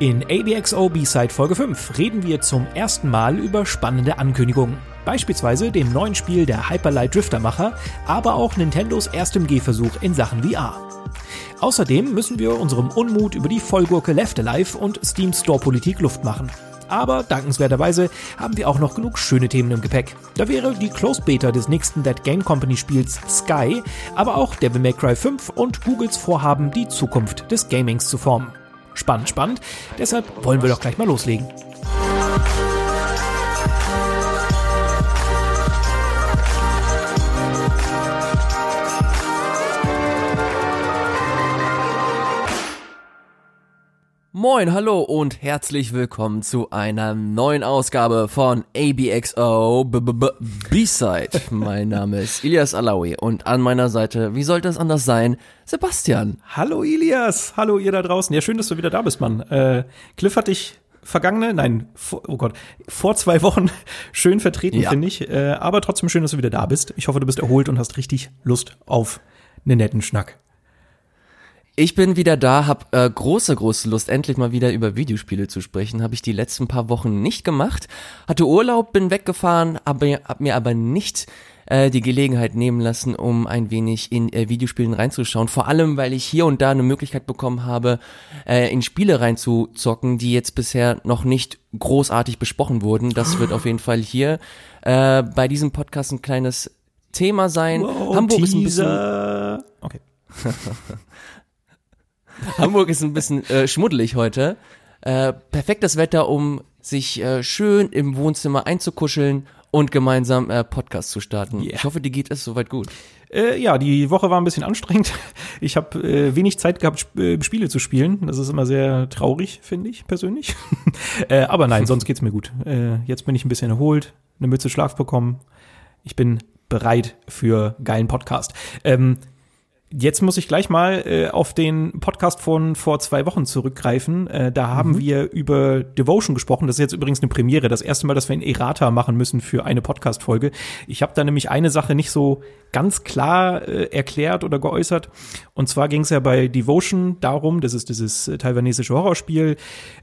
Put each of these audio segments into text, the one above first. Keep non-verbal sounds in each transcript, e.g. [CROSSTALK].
In ABXO B-Side Folge 5 reden wir zum ersten Mal über spannende Ankündigungen. Beispielsweise dem neuen Spiel der Hyperlight Drifter Macher, aber auch Nintendos erstem Gehversuch in Sachen VR. Außerdem müssen wir unserem Unmut über die Vollgurke Left Alive und Steam Store Politik Luft machen. Aber dankenswerterweise haben wir auch noch genug schöne Themen im Gepäck. Da wäre die Closed Beta des nächsten Dead Game Company Spiels Sky, aber auch Devil May Cry 5 und Googles Vorhaben, die Zukunft des Gamings zu formen. Spannend, spannend. Deshalb wollen wir doch gleich mal loslegen. Moin, hallo und herzlich willkommen zu einer neuen Ausgabe von ABXO B-Side. Mein Name ist Ilias Alawi und an meiner Seite, wie sollte es anders sein, Sebastian. Hallo Ilias, hallo ihr da draußen. Ja, schön, dass du wieder da bist, Mann. Äh, Cliff hat dich vergangene, nein, vor, oh Gott, vor zwei Wochen [LAUGHS] schön vertreten, ja. finde ich. Äh, aber trotzdem schön, dass du wieder da bist. Ich hoffe, du bist erholt und hast richtig Lust auf einen netten Schnack. Ich bin wieder da, hab äh, große, große Lust, endlich mal wieder über Videospiele zu sprechen. Habe ich die letzten paar Wochen nicht gemacht. Hatte Urlaub, bin weggefahren, aber hab mir aber nicht äh, die Gelegenheit nehmen lassen, um ein wenig in äh, Videospielen reinzuschauen. Vor allem, weil ich hier und da eine Möglichkeit bekommen habe, äh, in Spiele reinzuzocken, die jetzt bisher noch nicht großartig besprochen wurden. Das wird auf jeden Fall hier äh, bei diesem Podcast ein kleines Thema sein. Wow, Hamburg Teaser. ist ein bisschen. [LAUGHS] Okay. [LAUGHS] [LAUGHS] Hamburg ist ein bisschen äh, schmuddelig heute. Äh, perfektes Wetter, um sich äh, schön im Wohnzimmer einzukuscheln und gemeinsam äh, Podcast zu starten. Yeah. Ich hoffe, dir geht es soweit gut. Äh, ja, die Woche war ein bisschen anstrengend. [LAUGHS] Ich habe äh, wenig Zeit gehabt, Sp äh, Spiele zu spielen. Das ist immer sehr traurig, finde ich persönlich. [LAUGHS] äh, aber nein, sonst geht's mir gut. Äh, jetzt bin ich ein bisschen erholt, eine Mütze Schlaf bekommen. Ich bin bereit für geilen Podcast. Ähm, Jetzt muss ich gleich mal äh, auf den Podcast von vor zwei Wochen zurückgreifen. Äh, da haben mhm. wir über Devotion gesprochen. Das ist jetzt übrigens eine Premiere. Das erste Mal, dass wir ein Errata machen müssen für eine Podcast-Folge. Ich habe da nämlich eine Sache nicht so ganz klar äh, erklärt oder geäußert. Und zwar ging es ja bei Devotion darum, das ist dieses äh, taiwanesische Horrorspiel,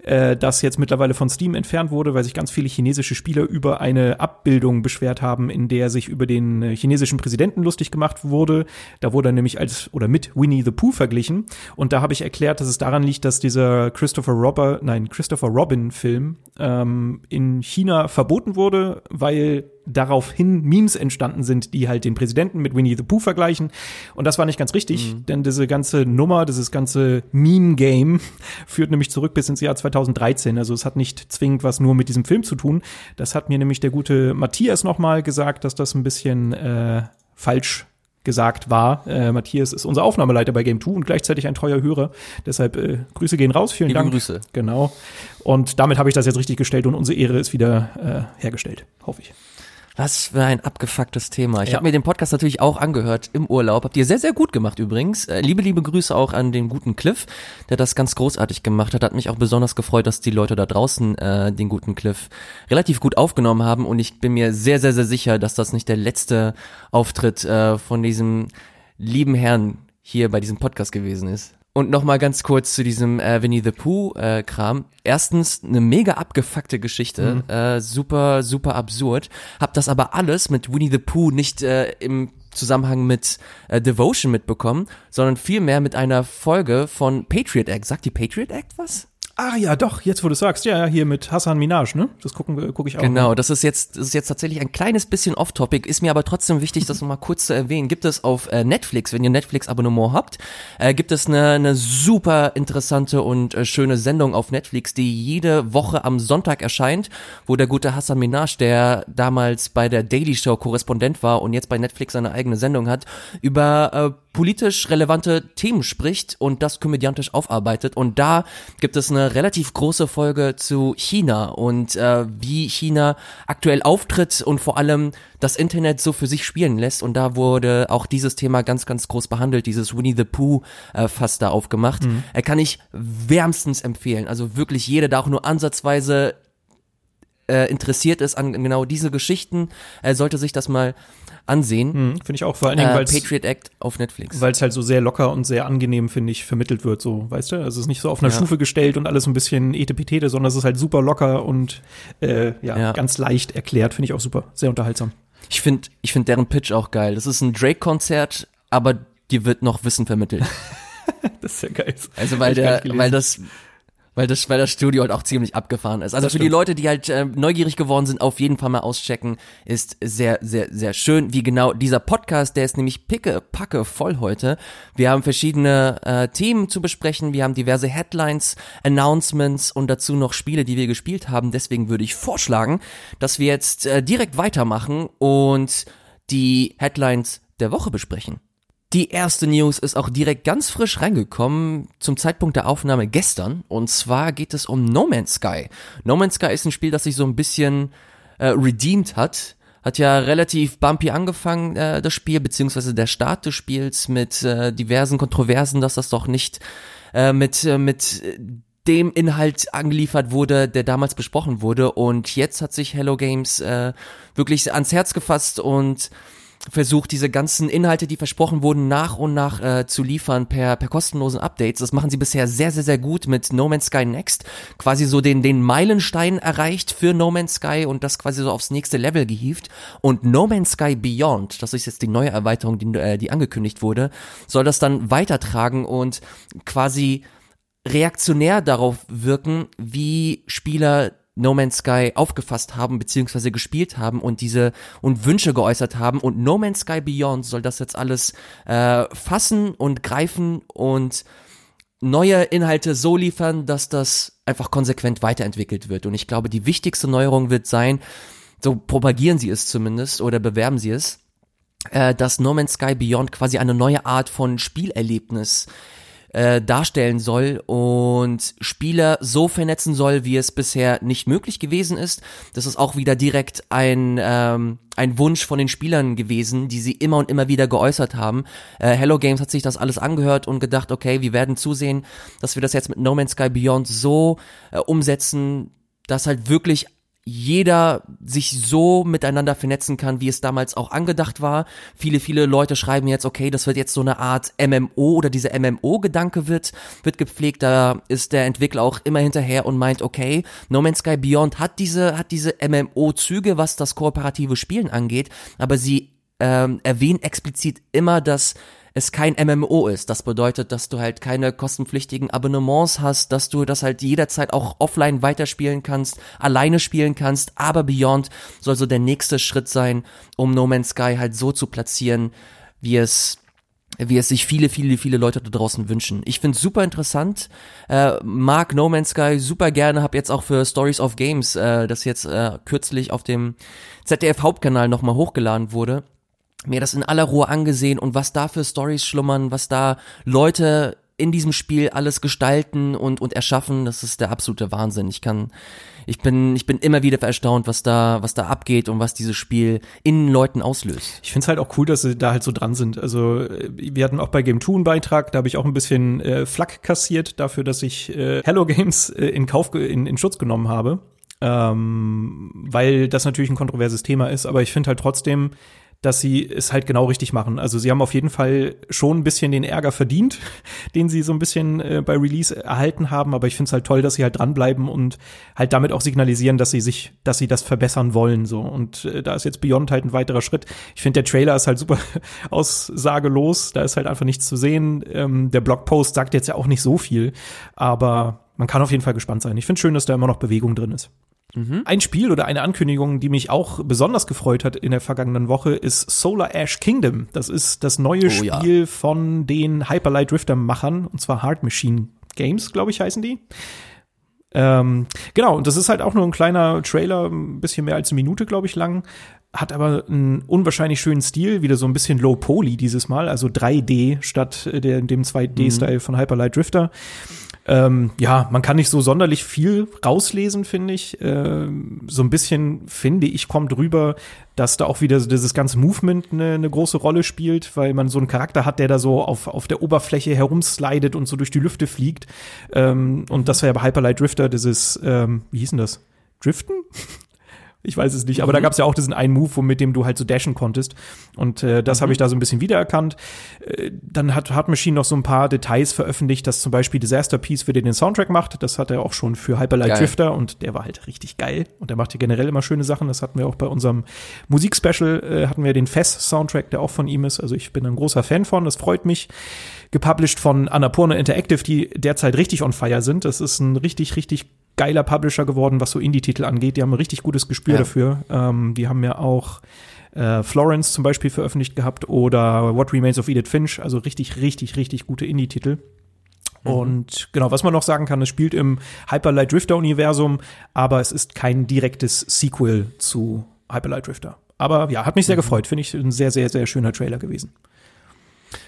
äh, das jetzt mittlerweile von Steam entfernt wurde, weil sich ganz viele chinesische Spieler über eine Abbildung beschwert haben, in der sich über den äh, chinesischen Präsidenten lustig gemacht wurde. Da wurde nämlich als oder mit Winnie the Pooh verglichen. Und da habe ich erklärt, dass es daran liegt, dass dieser Christopher Robber, nein, Christopher Robin Film ähm, in China verboten wurde, weil daraufhin Memes entstanden sind, die halt den Präsidenten mit Winnie the Pooh vergleichen. Und das war nicht ganz richtig, mhm. denn diese ganze Nummer, dieses ganze Meme-Game [LAUGHS] führt nämlich zurück bis ins Jahr 2013. Also es hat nicht zwingend was nur mit diesem Film zu tun. Das hat mir nämlich der gute Matthias nochmal gesagt, dass das ein bisschen äh, falsch gesagt war. Äh, Matthias ist unser Aufnahmeleiter bei Game 2 und gleichzeitig ein treuer Hörer. Deshalb äh, Grüße gehen raus. Vielen Liebe Dank. Grüße. Genau. Und damit habe ich das jetzt richtig gestellt und unsere Ehre ist wieder äh, hergestellt, hoffe ich. Was für ein abgefucktes Thema. Ich ja. habe mir den Podcast natürlich auch angehört im Urlaub. Habt ihr sehr, sehr gut gemacht übrigens. Äh, liebe, liebe Grüße auch an den guten Cliff, der das ganz großartig gemacht hat. Hat mich auch besonders gefreut, dass die Leute da draußen äh, den guten Cliff relativ gut aufgenommen haben. Und ich bin mir sehr, sehr, sehr sicher, dass das nicht der letzte Auftritt äh, von diesem lieben Herrn hier bei diesem Podcast gewesen ist. Und nochmal ganz kurz zu diesem äh, Winnie the Pooh äh, Kram. Erstens eine mega abgefuckte Geschichte, mhm. äh, super super absurd. Hab das aber alles mit Winnie the Pooh nicht äh, im Zusammenhang mit äh, Devotion mitbekommen, sondern vielmehr mit einer Folge von Patriot Act. Sagt die Patriot Act was? Ah ja, doch, jetzt wo du sagst, ja, hier mit Hassan Minaj, ne? Das gucken gucke ich auch. Genau, das ist jetzt, das ist jetzt tatsächlich ein kleines bisschen off-topic, ist mir aber trotzdem wichtig, das nochmal kurz zu erwähnen. Gibt es auf äh, Netflix, wenn ihr Netflix-Abonnement habt, äh, gibt es eine, eine super interessante und äh, schöne Sendung auf Netflix, die jede Woche am Sonntag erscheint, wo der gute Hassan Minaj, der damals bei der Daily Show Korrespondent war und jetzt bei Netflix seine eigene Sendung hat, über äh, politisch relevante Themen spricht und das komödiantisch aufarbeitet. Und da gibt es eine relativ große Folge zu China und äh, wie China aktuell auftritt und vor allem das Internet so für sich spielen lässt. Und da wurde auch dieses Thema ganz, ganz groß behandelt, dieses Winnie the Pooh äh, fast da aufgemacht. Mhm. Er kann ich wärmstens empfehlen. Also wirklich jeder, der auch nur ansatzweise äh, interessiert ist an genau diese Geschichten, äh, sollte sich das mal ansehen. Hm, finde ich auch vor allen Dingen, Äh, weil Patriot Act auf Netflix. weil es halt so sehr locker und sehr angenehm, finde ich, vermittelt wird, so, weißt du? Also es ist nicht so auf einer Ja. Stufe gestellt und alles ein bisschen etepetete, sondern es ist halt super locker und äh, ja, Ja. ganz leicht erklärt, finde ich auch super, sehr unterhaltsam. Ich finde ich find deren Pitch auch geil. Das ist ein Drake-Konzert, aber dir wird noch Wissen vermittelt. [LAUGHS] Das ist ja geil. Also weil der, weil das, weil das, weil das Studio halt auch ziemlich abgefahren ist. Also Das für die stimmt. Leute, die halt äh, neugierig geworden sind, auf jeden Fall mal auschecken. Ist sehr, sehr, sehr schön. Wie genau dieser Podcast, der ist nämlich picke, packe voll heute. Wir haben verschiedene äh, Themen zu besprechen. Wir haben diverse Headlines, Announcements und dazu noch Spiele, die wir gespielt haben. Deswegen würde ich vorschlagen, dass wir jetzt äh, direkt weitermachen und die Headlines der Woche besprechen. Die erste News ist auch direkt ganz frisch reingekommen zum Zeitpunkt der Aufnahme gestern. Und zwar geht es um No Man's Sky. No Man's Sky ist ein Spiel, das sich so ein bisschen äh, redeemed hat. Hat ja relativ bumpy angefangen, äh, das Spiel, beziehungsweise der Start des Spiels mit äh, diversen Kontroversen, dass das doch nicht äh, mit, äh, mit dem Inhalt angeliefert wurde, der damals besprochen wurde. Und jetzt hat sich Hello Games äh, wirklich ans Herz gefasst und versucht, diese ganzen Inhalte, die versprochen wurden, nach und nach äh, zu liefern per, per kostenlosen Updates. Das machen sie bisher sehr, sehr, sehr gut mit No Man's Sky Next. Quasi so den, den Meilenstein erreicht für No Man's Sky und das quasi so aufs nächste Level gehievt. Und No Man's Sky Beyond, das ist jetzt die neue Erweiterung, die, äh, die angekündigt wurde, soll das dann weitertragen und quasi reaktionär darauf wirken, wie Spieler No Man's Sky aufgefasst haben beziehungsweise gespielt haben und diese und Wünsche geäußert haben. Und No Man's Sky Beyond soll das jetzt alles äh, fassen und greifen und neue Inhalte so liefern, dass das einfach konsequent weiterentwickelt wird. Und ich glaube die wichtigste Neuerung wird sein, so propagieren sie es zumindest oder bewerben sie es, äh, dass No Man's Sky Beyond quasi eine neue Art von Spielerlebnis äh, darstellen soll und Spieler so vernetzen soll, wie es bisher nicht möglich gewesen ist. Das ist auch wieder direkt ein, ähm, ein Wunsch von den Spielern gewesen, die sie immer und immer wieder geäußert haben. Äh, Hello Games hat sich das alles angehört und gedacht, okay, wir werden zusehen, dass wir das jetzt mit No Man's Sky Beyond so äh, umsetzen, dass halt wirklich jeder sich so miteinander vernetzen kann, wie es damals auch angedacht war. Viele, viele Leute schreiben jetzt, okay, das wird jetzt so eine Art MMO oder dieser MMO-Gedanke wird, wird gepflegt. Da ist der Entwickler auch immer hinterher und meint, okay, No Man's Sky Beyond hat diese, hat diese MMO-Züge, was das kooperative Spielen angeht, aber sie ähm, erwähnen explizit immer, dass es kein MMO ist. Das bedeutet, dass du halt keine kostenpflichtigen Abonnements hast, dass du das halt jederzeit auch offline weiterspielen kannst, alleine spielen kannst, aber Beyond soll so der nächste Schritt sein, um No Man's Sky halt so zu platzieren, wie es wie es sich viele, viele, viele Leute da draußen wünschen. Ich finde super interessant, äh, mag No Man's Sky super gerne, habe jetzt auch für Stories of Games, äh, das jetzt äh, kürzlich auf dem ZDF Hauptkanal nochmal hochgeladen wurde, mir das in aller Ruhe angesehen und was da für Stories schlummern, was da Leute in diesem Spiel alles gestalten und, und erschaffen, das ist der absolute Wahnsinn. Ich kann, ich bin, ich bin immer wieder erstaunt, was da, was da abgeht und was dieses Spiel in Leuten auslöst. Ich finde es halt auch cool, dass sie da halt so dran sind. Also äh, wir hatten auch bei Game 2 einen Beitrag, da habe ich auch ein bisschen äh, Flack kassiert dafür, dass ich äh, Hello Games äh, in Kauf in, in Schutz genommen habe. Ähm, weil das natürlich ein kontroverses Thema ist, aber ich finde halt trotzdem, dass sie es halt genau richtig machen. Also sie haben auf jeden Fall schon ein bisschen den Ärger verdient, [LAUGHS] den sie so ein bisschen äh, bei Release erhalten haben, aber ich finde es halt toll, dass sie halt dranbleiben und halt damit auch signalisieren, dass sie sich, dass sie das verbessern wollen so. Und äh, da ist jetzt Beyond halt ein weiterer Schritt. Ich finde, der Trailer ist halt super [LAUGHS] aussagelos, da ist halt einfach nichts zu sehen. Ähm, der Blogpost sagt jetzt ja auch nicht so viel, aber man kann auf jeden Fall gespannt sein. Ich finde schön, dass da immer noch Bewegung drin ist. Ein Spiel oder eine Ankündigung, die mich auch besonders gefreut hat in der vergangenen Woche, ist Solar Ash Kingdom. Das ist das neue Oh ja. Spiel von den Hyperlight Drifter Machern, und zwar Hard Machine Games, glaube ich, heißen die. Ähm, genau, und das ist halt auch nur ein kleiner Trailer, ein bisschen mehr als eine Minute, glaube ich, lang. Hat aber einen unwahrscheinlich schönen Stil, wieder so ein bisschen Low Poly dieses Mal, also 3D statt äh, der, dem 2D-Style von Hyperlight Drifter. Ähm, ja, man kann nicht so sonderlich viel rauslesen, finde ich. Ähm, so ein bisschen, finde ich, kommt rüber, dass da auch wieder dieses ganze Movement eine, eine große Rolle spielt, weil man so einen Charakter hat, der da so auf, auf der Oberfläche herumslidet und so durch die Lüfte fliegt. Ähm, und das war ja bei Hyperlight Drifter dieses, ähm, wie hieß denn das? Driften? Ich weiß es nicht, aber mhm. da gab es ja auch diesen einen Move, mit dem du halt so dashen konntest. Und äh, das mhm. habe ich da so ein bisschen wiedererkannt. Äh, dann hat Hard Machine noch so ein paar Details veröffentlicht, dass zum Beispiel Disaster Piece für den den Soundtrack macht. Das hat er auch schon für Hyperlight geil. Drifter und der war halt richtig geil. Und der macht ja generell immer schöne Sachen. Das hatten wir auch bei unserem Musikspecial, äh, hatten wir den Fest-Soundtrack, der auch von ihm ist. Also ich bin ein großer Fan von, das freut mich. Gepublished von Annapurna Interactive, die derzeit richtig on fire sind. Das ist ein richtig, richtig geiler Publisher geworden, was so Indie-Titel angeht. Die haben ein richtig gutes Gespür ja. dafür. Ähm, die haben ja auch äh, Florence zum Beispiel veröffentlicht gehabt oder What Remains of Edith Finch. Also richtig, richtig, richtig gute Indie-Titel. Mhm. Und genau, was man noch sagen kann, es spielt im Hyper Light Drifter Universum, aber es ist kein direktes Sequel zu Hyper Light Drifter. Aber ja, hat mich sehr mhm. gefreut. Finde ich ein sehr, sehr, sehr schöner Trailer gewesen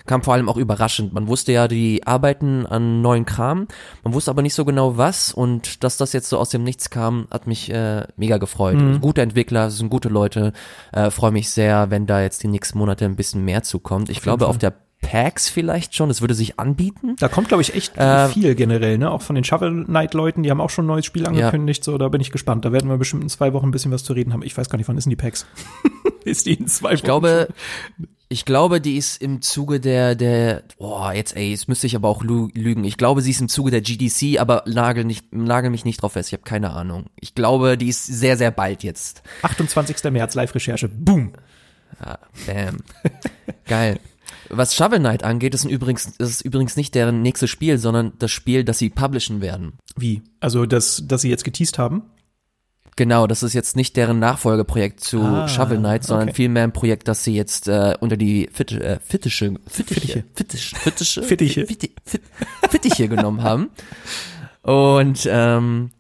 kam vor allem auch überraschend. Man wusste ja, die arbeiten an neuen Kram, man wusste aber nicht so genau was und dass das jetzt so aus dem Nichts kam, hat mich äh, mega gefreut. Mhm. Gute Entwickler, sind gute Leute, äh, freue mich sehr, wenn da jetzt die nächsten Monate ein bisschen mehr zukommt. Ich auf glaube, auf der PAX vielleicht schon, es würde sich anbieten. Da kommt, glaube ich, echt äh, viel generell, ne? Auch von den Shovel Knight-Leuten, die haben auch schon ein neues Spiel angekündigt, ja. so, da bin ich gespannt. Da werden wir bestimmt in zwei Wochen ein bisschen was zu reden haben. Ich weiß gar nicht, wann ist denn die PAX? [LAUGHS] ist die in zwei Wochen? Ich glaube, schon? Ich glaube, die ist im Zuge der, der, boah, jetzt ey, jetzt müsste ich aber auch lügen. Ich glaube, sie ist im Zuge der GDC, aber nagel, nicht, nagel mich nicht drauf fest, ich habe keine Ahnung. Ich glaube, die ist sehr, sehr bald jetzt. 28. März, Live-Recherche, boom. Ah, bam. [LAUGHS] Geil. Was Shovel Knight angeht, ist übrigens, das ist übrigens nicht deren nächstes Spiel, sondern das Spiel, das sie publishen werden. Wie? Also, das, das sie jetzt geteased haben? Genau, das ist jetzt nicht deren Nachfolgeprojekt zu ah, Shovel Knight, sondern okay. vielmehr ein Projekt, das sie jetzt äh, unter die Fitt, äh, Fittische, Fittiche, Fittiche, Fittische, Fittiche, Fittiche genommen haben [LAUGHS] und ähm,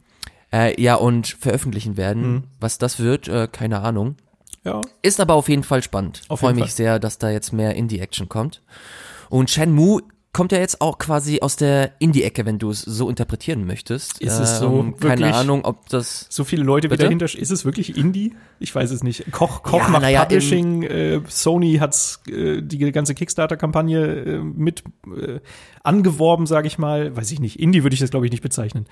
äh, ja und veröffentlichen werden. Mhm. Was das wird, äh, keine Ahnung. Ja. Ist aber auf jeden Fall spannend. Freue mich Fall. sehr, dass da jetzt mehr Indie-Action kommt. Und Shenmue kommt ja jetzt auch quasi aus der Indie-Ecke, wenn du es so interpretieren möchtest. Ist es so? Ähm, keine wirklich, Ahnung, ob das. So viele Leute bitte? wieder hinter. Ist es wirklich Indie? Ich weiß es nicht. Koch, Koch ja, macht ja, Publishing. Äh, Sony hat äh, die ganze Kickstarter-Kampagne äh, mit äh, angeworben, sage ich mal. Weiß ich nicht. Indie würde ich das, glaube ich, nicht bezeichnen.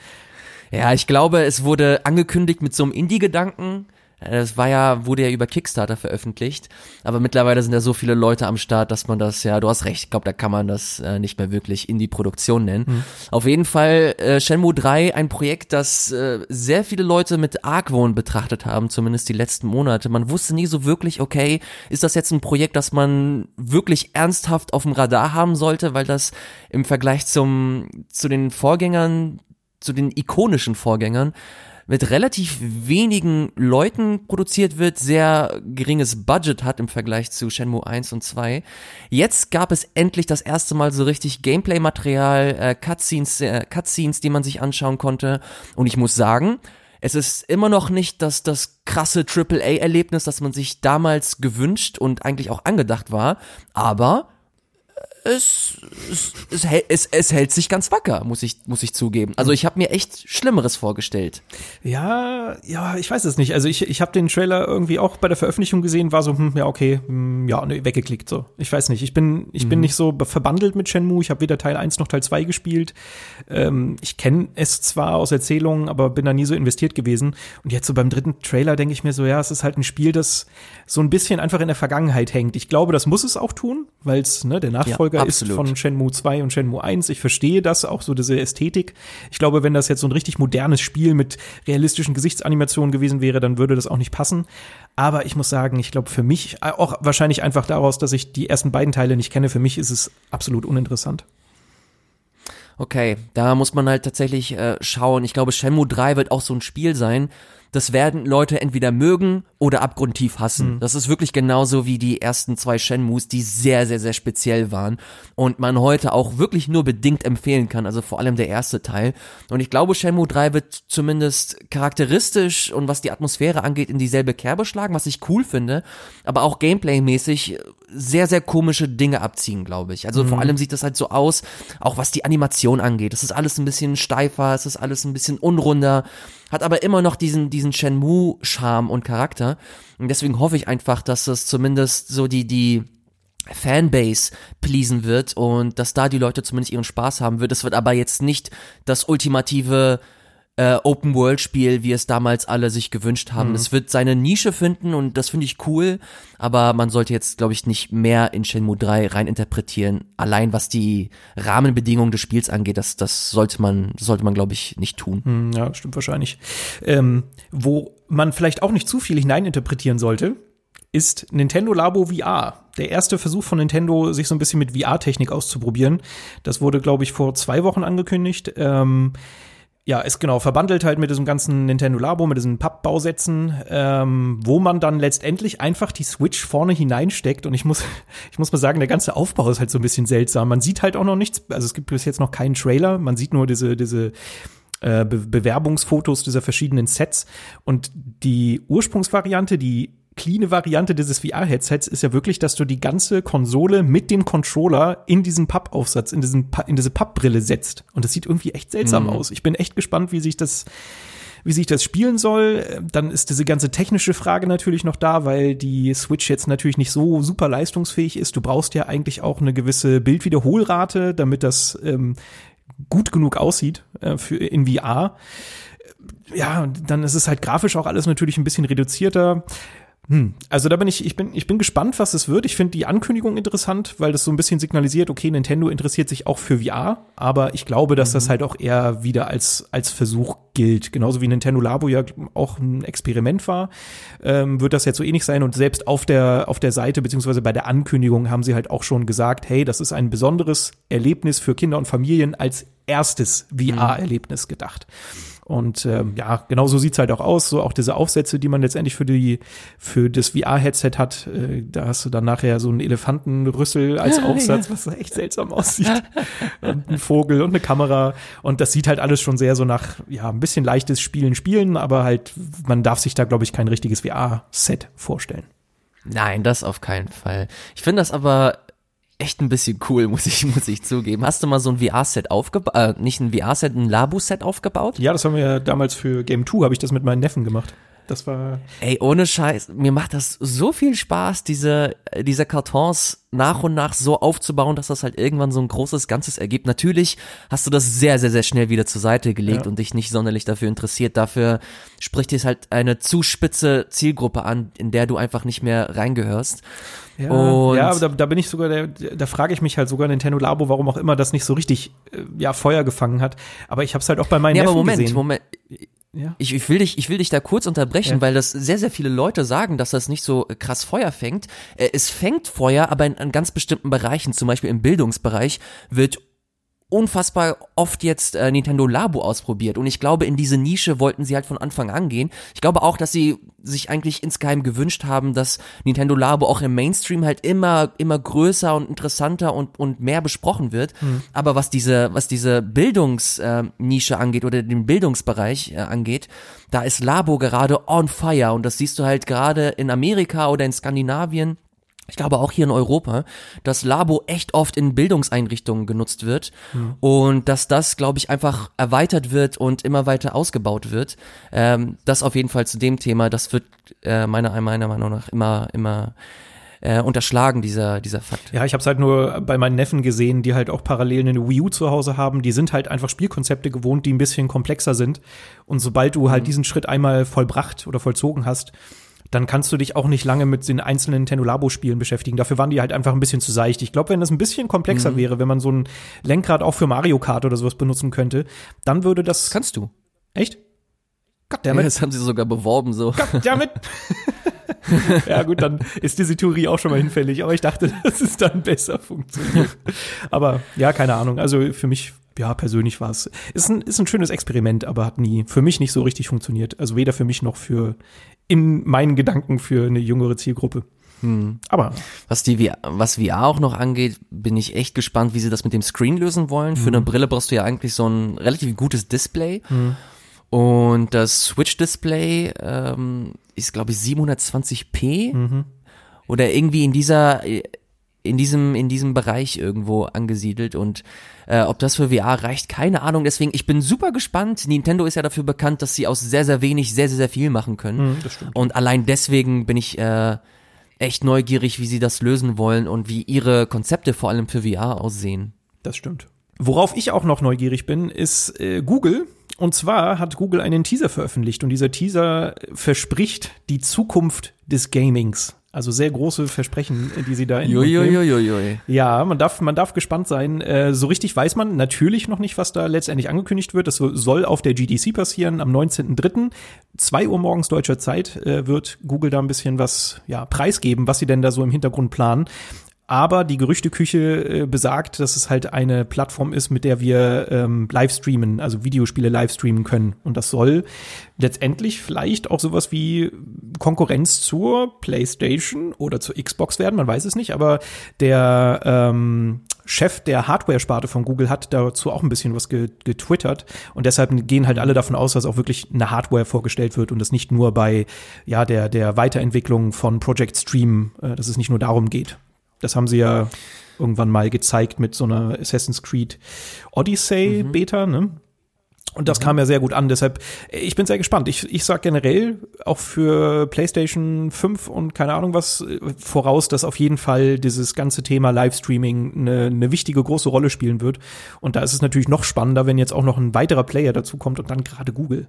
Ja, ich glaube, es wurde angekündigt mit so einem Indie-Gedanken das war ja, wurde ja über Kickstarter veröffentlicht, aber mittlerweile sind ja so viele Leute am Start, dass man das ja, du hast recht, ich glaube, da kann man das äh, nicht mehr wirklich in die Produktion nennen. Mhm. Auf jeden Fall äh, Shenmue 3, ein Projekt, das äh, sehr viele Leute mit Argwohn betrachtet haben, zumindest die letzten Monate. Man wusste nie so wirklich, okay, ist das jetzt ein Projekt, das man wirklich ernsthaft auf dem Radar haben sollte, weil das im Vergleich zum, zu den Vorgängern, zu den ikonischen Vorgängern, mit relativ wenigen Leuten produziert wird, sehr geringes Budget hat im Vergleich zu Shenmue 1 und 2. Jetzt gab es endlich das erste Mal so richtig Gameplay-Material, äh, Cutscenes, äh, Cutscenes, die man sich anschauen konnte. Und ich muss sagen, es ist immer noch nicht das, das krasse AAA-Erlebnis, das man sich damals gewünscht und eigentlich auch angedacht war, aber es, es, es, es, hält sich ganz wacker, muss ich, muss ich zugeben. Also ich habe mir echt Schlimmeres vorgestellt. Ja, ja, ich weiß es nicht. Also ich, ich habe den Trailer irgendwie auch bei der Veröffentlichung gesehen, war so, hm, ja, okay, hm, ja, nee, weggeklickt so. Ich weiß nicht. Ich bin, ich mhm. bin nicht so verbandelt mit Shenmue. Ich habe weder Teil 1 noch Teil 2 gespielt. Ähm, ich kenne es zwar aus Erzählungen, aber bin da nie so investiert gewesen. Und jetzt so beim dritten Trailer denke ich mir so, ja, es ist halt ein Spiel, das so ein bisschen einfach in der Vergangenheit hängt. Ich glaube, das muss es auch tun, weil es, ne, der Nachfolger ja. Nachfolger ist von Shenmue 2 und Shenmue 1. Ich verstehe das, auch so diese Ästhetik. Ich glaube, wenn das jetzt so ein richtig modernes Spiel mit realistischen Gesichtsanimationen gewesen wäre, dann würde das auch nicht passen. Aber ich muss sagen, ich glaube für mich, auch wahrscheinlich einfach daraus, dass ich die ersten beiden Teile nicht kenne, für mich ist es absolut uninteressant. Okay, da muss man halt tatsächlich äh, schauen. Ich glaube, Shenmue 3 wird auch so ein Spiel sein, das werden Leute entweder mögen oder abgrundtief hassen. Mhm. Das ist wirklich genauso wie die ersten zwei Shenmues, die sehr, sehr, sehr speziell waren und man heute auch wirklich nur bedingt empfehlen kann, also vor allem der erste Teil. Und ich glaube, Shenmue 3 wird zumindest charakteristisch und was die Atmosphäre angeht, in dieselbe Kerbe schlagen, was ich cool finde, aber auch gameplaymäßig sehr, sehr komische Dinge abziehen, glaube ich. Also mhm. vor allem sieht das halt so aus, auch was die Animation angeht. Es ist alles ein bisschen steifer, es ist alles ein bisschen unrunder, hat aber immer noch diesen, diesen Shenmue-Charme und Charakter. Und deswegen hoffe ich einfach, dass es zumindest so die, die Fanbase pleasen wird und dass da die Leute zumindest ihren Spaß haben wird. Es wird aber jetzt nicht das ultimative äh, Open-World-Spiel, wie es damals alle sich gewünscht haben. Es wird seine Nische finden und das finde ich cool, aber man sollte jetzt, glaube ich, nicht mehr in Shenmue 3 rein interpretieren. Allein was die Rahmenbedingungen des Spiels angeht, das, das sollte man, sollte man, glaube ich, nicht tun. Hm, Ja, stimmt wahrscheinlich. Ähm, wo man vielleicht auch nicht zu viel hineininterpretieren sollte, ist Nintendo Labo VR. Der erste Versuch von Nintendo, sich so ein bisschen mit VR-Technik auszuprobieren. Das wurde, glaube ich, vor zwei Wochen angekündigt. Ähm, ja, ist genau verbandelt halt mit diesem ganzen Nintendo Labo, mit diesen Pappbausätzen, ähm, wo man dann letztendlich einfach die Switch vorne hineinsteckt. Und ich muss, [LAUGHS] ich muss mal sagen, der ganze Aufbau ist halt so ein bisschen seltsam. Man sieht halt auch noch nichts, also es gibt bis jetzt noch keinen Trailer. Man sieht nur diese, diese äh, Be Bewerbungsfotos dieser verschiedenen Sets. Und die Ursprungsvariante, die cleane Variante dieses VR-Headsets ist ja wirklich, dass du die ganze Konsole mit dem Controller in diesen Pappaufsatz, in, diesen Pa- in diese Pappbrille setzt. Und das sieht irgendwie echt seltsam aus. Ich bin echt gespannt, wie sich das wie sich das spielen soll. Dann ist diese ganze technische Frage natürlich noch da, weil die Switch jetzt natürlich nicht so super leistungsfähig ist. Du brauchst ja eigentlich auch eine gewisse Bildwiederholrate, damit das ähm, gut genug aussieht äh, für in VR. Ja, und dann ist es halt grafisch auch alles natürlich ein bisschen reduzierter. Hm. Also da bin ich, ich bin, ich bin gespannt, was es wird. Ich finde die Ankündigung interessant, weil das so ein bisschen signalisiert, okay, Nintendo interessiert sich auch für VR, aber ich glaube, dass das halt auch eher wieder als, als Versuch gilt. Genauso wie Nintendo Labo ja auch ein Experiment war, ähm, wird das jetzt so ähnlich sein. Und selbst auf der, auf der Seite, beziehungsweise bei der Ankündigung haben sie halt auch schon gesagt, hey, das ist ein besonderes Erlebnis für Kinder und Familien als erstes VR-Erlebnis gedacht. Und ähm, ja, genau so sieht's halt auch aus. So auch diese Aufsätze, die man letztendlich für die für das VR-Headset hat, äh, da hast du dann nachher so einen Elefantenrüssel als [LAUGHS] Aufsatz, was echt seltsam aussieht. [LAUGHS] und ein Vogel und eine Kamera. Und das sieht halt alles schon sehr so nach, ja, ein bisschen leichtes Spielen, Spielen, aber halt, man darf sich da, glaube ich, kein richtiges VR-Set vorstellen. Nein, das auf keinen Fall. Ich finde das aber echt ein bisschen cool, muss ich, [LAUGHS] muss ich zugeben. Hast du mal so ein VR-Set aufgebaut, äh, nicht ein VR-Set, ein Labu-Set aufgebaut? Ja, das haben wir ja damals für Game 2, habe ich das mit meinen Neffen gemacht. Das war, Ey, ohne Scheiß, mir macht das so viel Spaß, diese, diese Kartons nach und nach so aufzubauen, dass das halt irgendwann so ein großes Ganzes ergibt. Natürlich hast du das sehr, sehr, sehr schnell wieder zur Seite gelegt Ja. und dich nicht sonderlich dafür interessiert. Dafür spricht es halt eine zu spitze Zielgruppe an, in der du einfach nicht mehr reingehörst. Ja, Und- ja aber da, da bin ich sogar, da, da frage ich mich halt sogar Nintendo Labo, warum auch immer das nicht so richtig äh, ja, Feuer gefangen hat. Aber ich habe es halt auch bei meinen Ja, aber Neffen Moment, gesehen. Moment. Ja. Ich, ich, will dich, ich will dich da kurz unterbrechen, Ja. weil das sehr, sehr viele Leute sagen, dass das nicht so krass Feuer fängt. Äh, Es fängt Feuer, aber in, in ganz bestimmten Bereichen, zum Beispiel im Bildungsbereich, wird unfassbar oft jetzt äh, Nintendo Labo ausprobiert und ich glaube, in diese Nische wollten sie halt von Anfang an gehen. Ich glaube auch, dass sie sich eigentlich insgeheim gewünscht haben, dass Nintendo Labo auch im Mainstream halt immer immer größer und interessanter und und mehr besprochen wird. Aber was diese was diese Bildungsnische äh, Nische angeht oder den Bildungsbereich äh, angeht, da ist Labo gerade on fire und das siehst du halt gerade in Amerika oder in Skandinavien ich glaube auch hier in Europa, dass Labo echt oft in Bildungseinrichtungen genutzt wird und dass das, glaube ich, einfach erweitert wird und immer weiter ausgebaut wird. Ähm, das auf jeden Fall zu dem Thema, das wird äh, meiner, meiner Meinung nach immer, immer äh, unterschlagen, dieser, dieser Fakt. Ja, ich habe es halt nur bei meinen Neffen gesehen, die halt auch parallel eine Wii U zu Hause haben. Die sind halt einfach Spielkonzepte gewohnt, die ein bisschen komplexer sind. Und sobald du halt diesen Schritt einmal vollbracht oder vollzogen hast, dann kannst du dich auch nicht lange mit den einzelnen Nintendo Labo-Spielen beschäftigen. Dafür waren die halt einfach ein bisschen zu seicht. Ich glaube, wenn das ein bisschen komplexer wäre, wenn man so ein Lenkrad auch für Mario Kart oder sowas benutzen könnte, dann würde das. Kannst du. Echt? Ja, Goddammit. das haben sie sogar beworben so. Damit. [LAUGHS] [LAUGHS] ja, gut, dann ist diese Theorie auch schon mal hinfällig, aber ich dachte, [LAUGHS] dass es dann besser funktioniert. Aber ja, keine Ahnung. Also für mich, ja, persönlich war es. Ist ein, ist ein schönes Experiment, aber hat nie für mich nicht so richtig funktioniert. Also weder für mich noch für in meinen Gedanken für eine jüngere Zielgruppe. Aber Was die VR, was VR auch noch angeht, bin ich echt gespannt, wie sie das mit dem Screen lösen wollen. Für eine Brille brauchst du ja eigentlich so ein relativ gutes Display. Und das Switch-Display ähm, ist, glaube ich, 720p oder irgendwie in dieser in diesem in diesem Bereich irgendwo angesiedelt und äh, ob das für VR reicht, keine Ahnung. Deswegen, ich bin super gespannt. Nintendo ist ja dafür bekannt, dass sie aus sehr sehr wenig sehr sehr sehr viel machen können. das stimmt. Und allein deswegen bin ich äh, echt neugierig, wie sie das lösen wollen und wie ihre Konzepte vor allem für VR aussehen. Das stimmt. Worauf ich auch noch neugierig bin, ist äh, Google Und zwar hat Google einen Teaser veröffentlicht und dieser Teaser verspricht die Zukunft des Gamings. Also sehr große Versprechen, die sie da in Uiuiuiui. Ja, man darf, man darf gespannt sein. Äh, so richtig weiß man natürlich noch nicht, was da letztendlich angekündigt wird. Das soll auf der GDC passieren am 19.03. 2 Uhr morgens deutscher Zeit äh, wird Google da ein bisschen was ja, preisgeben, was sie denn da so im Hintergrund planen. Aber die Gerüchteküche äh, besagt, dass es halt eine Plattform ist, mit der wir ähm, live streamen, also Videospiele live streamen können. Und das soll letztendlich vielleicht auch sowas wie Konkurrenz zur PlayStation oder zur Xbox werden, man weiß es nicht, aber der ähm, Chef der Hardware-Sparte von Google hat dazu auch ein bisschen was getwittert und deshalb gehen halt alle davon aus, dass auch wirklich eine Hardware vorgestellt wird und es nicht nur bei ja der der Weiterentwicklung von Project Stream, äh, dass es nicht nur darum geht. Das haben sie ja irgendwann mal gezeigt mit so einer Assassin's Creed Odyssey mhm. Beta, ne? Und das mhm. kam ja sehr gut an. Deshalb, ich bin sehr gespannt. Ich, ich sag generell auch für PlayStation 5 und keine Ahnung was voraus, dass auf jeden Fall dieses ganze Thema Livestreaming eine, eine wichtige große Rolle spielen wird. Und da ist es natürlich noch spannender, wenn jetzt auch noch ein weiterer Player dazu kommt und dann gerade Google.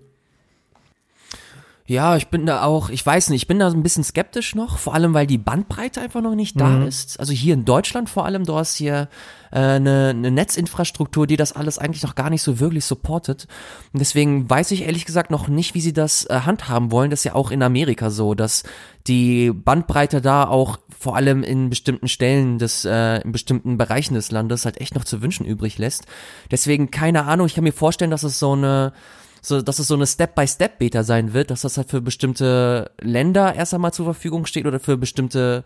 Ja, ich bin da auch, ich weiß nicht, ich bin da ein bisschen skeptisch noch, vor allem weil die Bandbreite einfach noch nicht da mhm. ist. Also hier in Deutschland vor allem, du hast hier äh, eine, eine Netzinfrastruktur, die das alles eigentlich noch gar nicht so wirklich supportet. Und deswegen weiß ich ehrlich gesagt noch nicht, wie sie das äh, handhaben wollen. Das ist ja auch in Amerika so, dass die Bandbreite da auch vor allem in bestimmten Stellen des, äh, in bestimmten Bereichen des Landes halt echt noch zu wünschen übrig lässt. Deswegen keine Ahnung, ich kann mir vorstellen, dass es so eine so, dass es so eine Step-by-Step-Beta sein wird, dass das halt für bestimmte Länder erst einmal zur Verfügung steht oder für bestimmte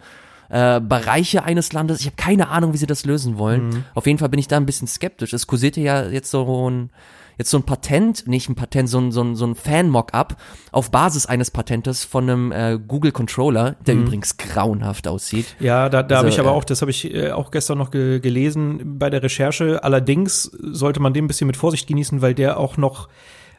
äh, Bereiche eines Landes. Ich habe keine Ahnung, wie sie das lösen wollen. Mhm. Auf jeden Fall bin ich da ein bisschen skeptisch. Es kursierte ja jetzt so ein jetzt so ein Patent, nicht ein Patent, so ein, so ein, so ein Fan-Mock-up auf Basis eines Patentes von einem äh, Google Controller, der mhm. übrigens grauenhaft aussieht. Ja, da, da also, habe ich aber äh, auch, das habe ich äh, auch gestern noch ge gelesen bei der Recherche. Allerdings sollte man den ein bisschen mit Vorsicht genießen, weil der auch noch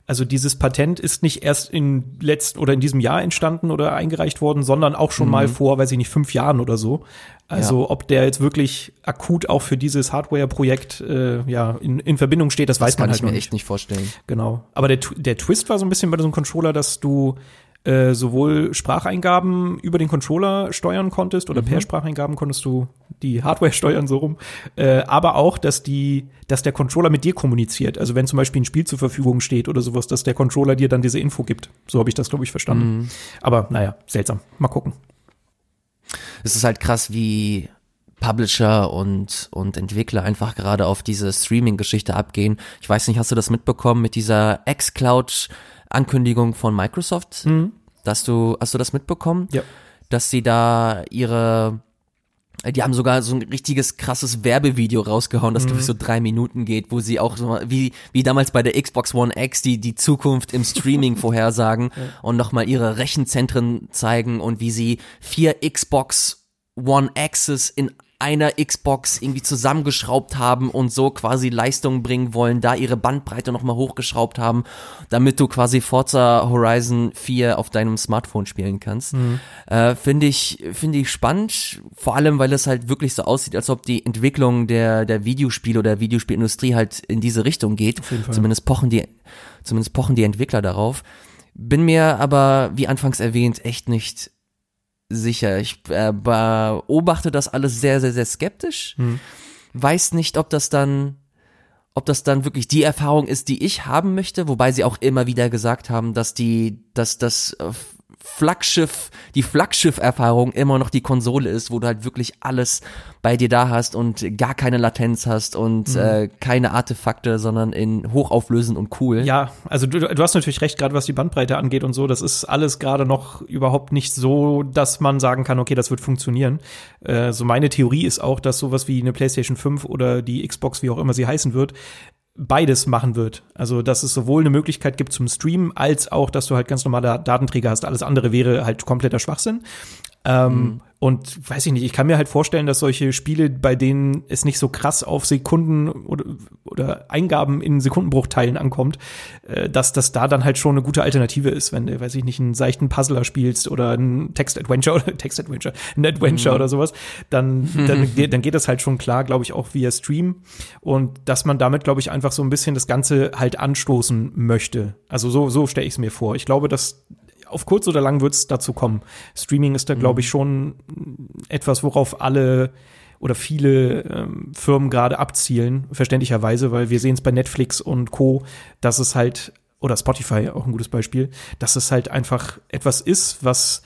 also dieses Patent ist nicht erst in letzten oder in diesem Jahr entstanden oder eingereicht worden, sondern auch schon mhm. mal vor, weiß ich nicht, fünf Jahren oder so. Also ja. ob der jetzt wirklich akut auch für dieses Hardware-Projekt äh, ja in, in Verbindung steht, das, das weiß man halt nicht. Das kann ich mir echt nicht vorstellen. Genau. Aber der, der Twist war so ein bisschen bei so einem Controller, dass du äh, sowohl Spracheingaben über den Controller steuern konntest oder mhm. per Spracheingaben konntest du die Hardware [LAUGHS] steuern so rum, äh, aber auch, dass die, dass der Controller mit dir kommuniziert. Also wenn zum Beispiel ein Spiel zur Verfügung steht oder sowas, dass der Controller dir dann diese Info gibt. So habe ich das glaube ich verstanden. Mhm. Aber naja, seltsam. Mal gucken. Es ist halt krass, wie Publisher und, und Entwickler einfach gerade auf diese Streaming-Geschichte abgehen. Ich weiß nicht, hast du das mitbekommen mit dieser X-Cloud Ankündigung von Microsoft, mhm. dass du, hast du das mitbekommen? Ja. Dass sie da ihre, die haben sogar so ein richtiges krasses Werbevideo rausgehauen, das mhm. glaube ich so drei Minuten geht, wo sie auch so wie wie damals bei der Xbox One X die die Zukunft im Streaming [LAUGHS] vorhersagen ja. und nochmal ihre Rechenzentren zeigen und wie sie vier Xbox One X's in einer Xbox irgendwie zusammengeschraubt haben und so quasi Leistung bringen wollen, da ihre Bandbreite nochmal hochgeschraubt haben, damit du quasi Forza Horizon 4 auf deinem Smartphone spielen kannst. Mhm. Äh, finde ich, finde ich spannend, vor allem, weil es halt wirklich so aussieht, als ob die Entwicklung der, der Videospiele oder der Videospielindustrie halt in diese Richtung geht. Zumindest pochen die, zumindest pochen die Entwickler darauf. Bin mir aber, wie anfangs erwähnt, echt nicht sicher. Ich äh, beobachte das alles sehr, sehr, sehr skeptisch. Hm. Weiß nicht, ob das dann, ob das dann wirklich die Erfahrung ist, die ich haben möchte, wobei sie auch immer wieder gesagt haben, dass die, dass das äh, Flaggschiff, die Flaggschiff-Erfahrung immer noch die Konsole ist, wo du halt wirklich alles bei dir da hast und gar keine Latenz hast und mhm. äh, keine Artefakte, sondern in hochauflösend und cool. Ja, also du, du hast natürlich recht, gerade was die Bandbreite angeht und so, das ist alles gerade noch überhaupt nicht so, dass man sagen kann, okay, das wird funktionieren. Äh, so meine Theorie ist auch, dass sowas wie eine PlayStation 5 oder die Xbox, wie auch immer sie heißen wird, beides machen wird. Also, dass es sowohl eine Möglichkeit gibt zum Streamen, als auch, dass du halt ganz normale Datenträger hast. Alles andere wäre halt kompletter Schwachsinn. Ähm, mhm. Und weiß ich nicht, ich kann mir halt vorstellen, dass solche Spiele, bei denen es nicht so krass auf Sekunden oder, oder Eingaben in Sekundenbruchteilen ankommt, äh, dass das da dann halt schon eine gute Alternative ist, wenn du, weiß ich nicht, einen seichten Puzzler spielst oder ein Text-Adventure [LAUGHS] oder Text-Adventure, ein Adventure mhm. oder sowas, dann, dann, [LAUGHS] dann geht das halt schon klar, glaube ich, auch via Stream. Und dass man damit, glaube ich, einfach so ein bisschen das Ganze halt anstoßen möchte. Also so, so stelle ich es mir vor. Ich glaube, dass auf kurz oder lang wird es dazu kommen. Streaming ist da, glaube ich, mhm. schon etwas, worauf alle oder viele ähm, Firmen gerade abzielen, verständlicherweise, weil wir sehen es bei Netflix und Co., dass es halt, oder Spotify auch ein gutes Beispiel, dass es halt einfach etwas ist, was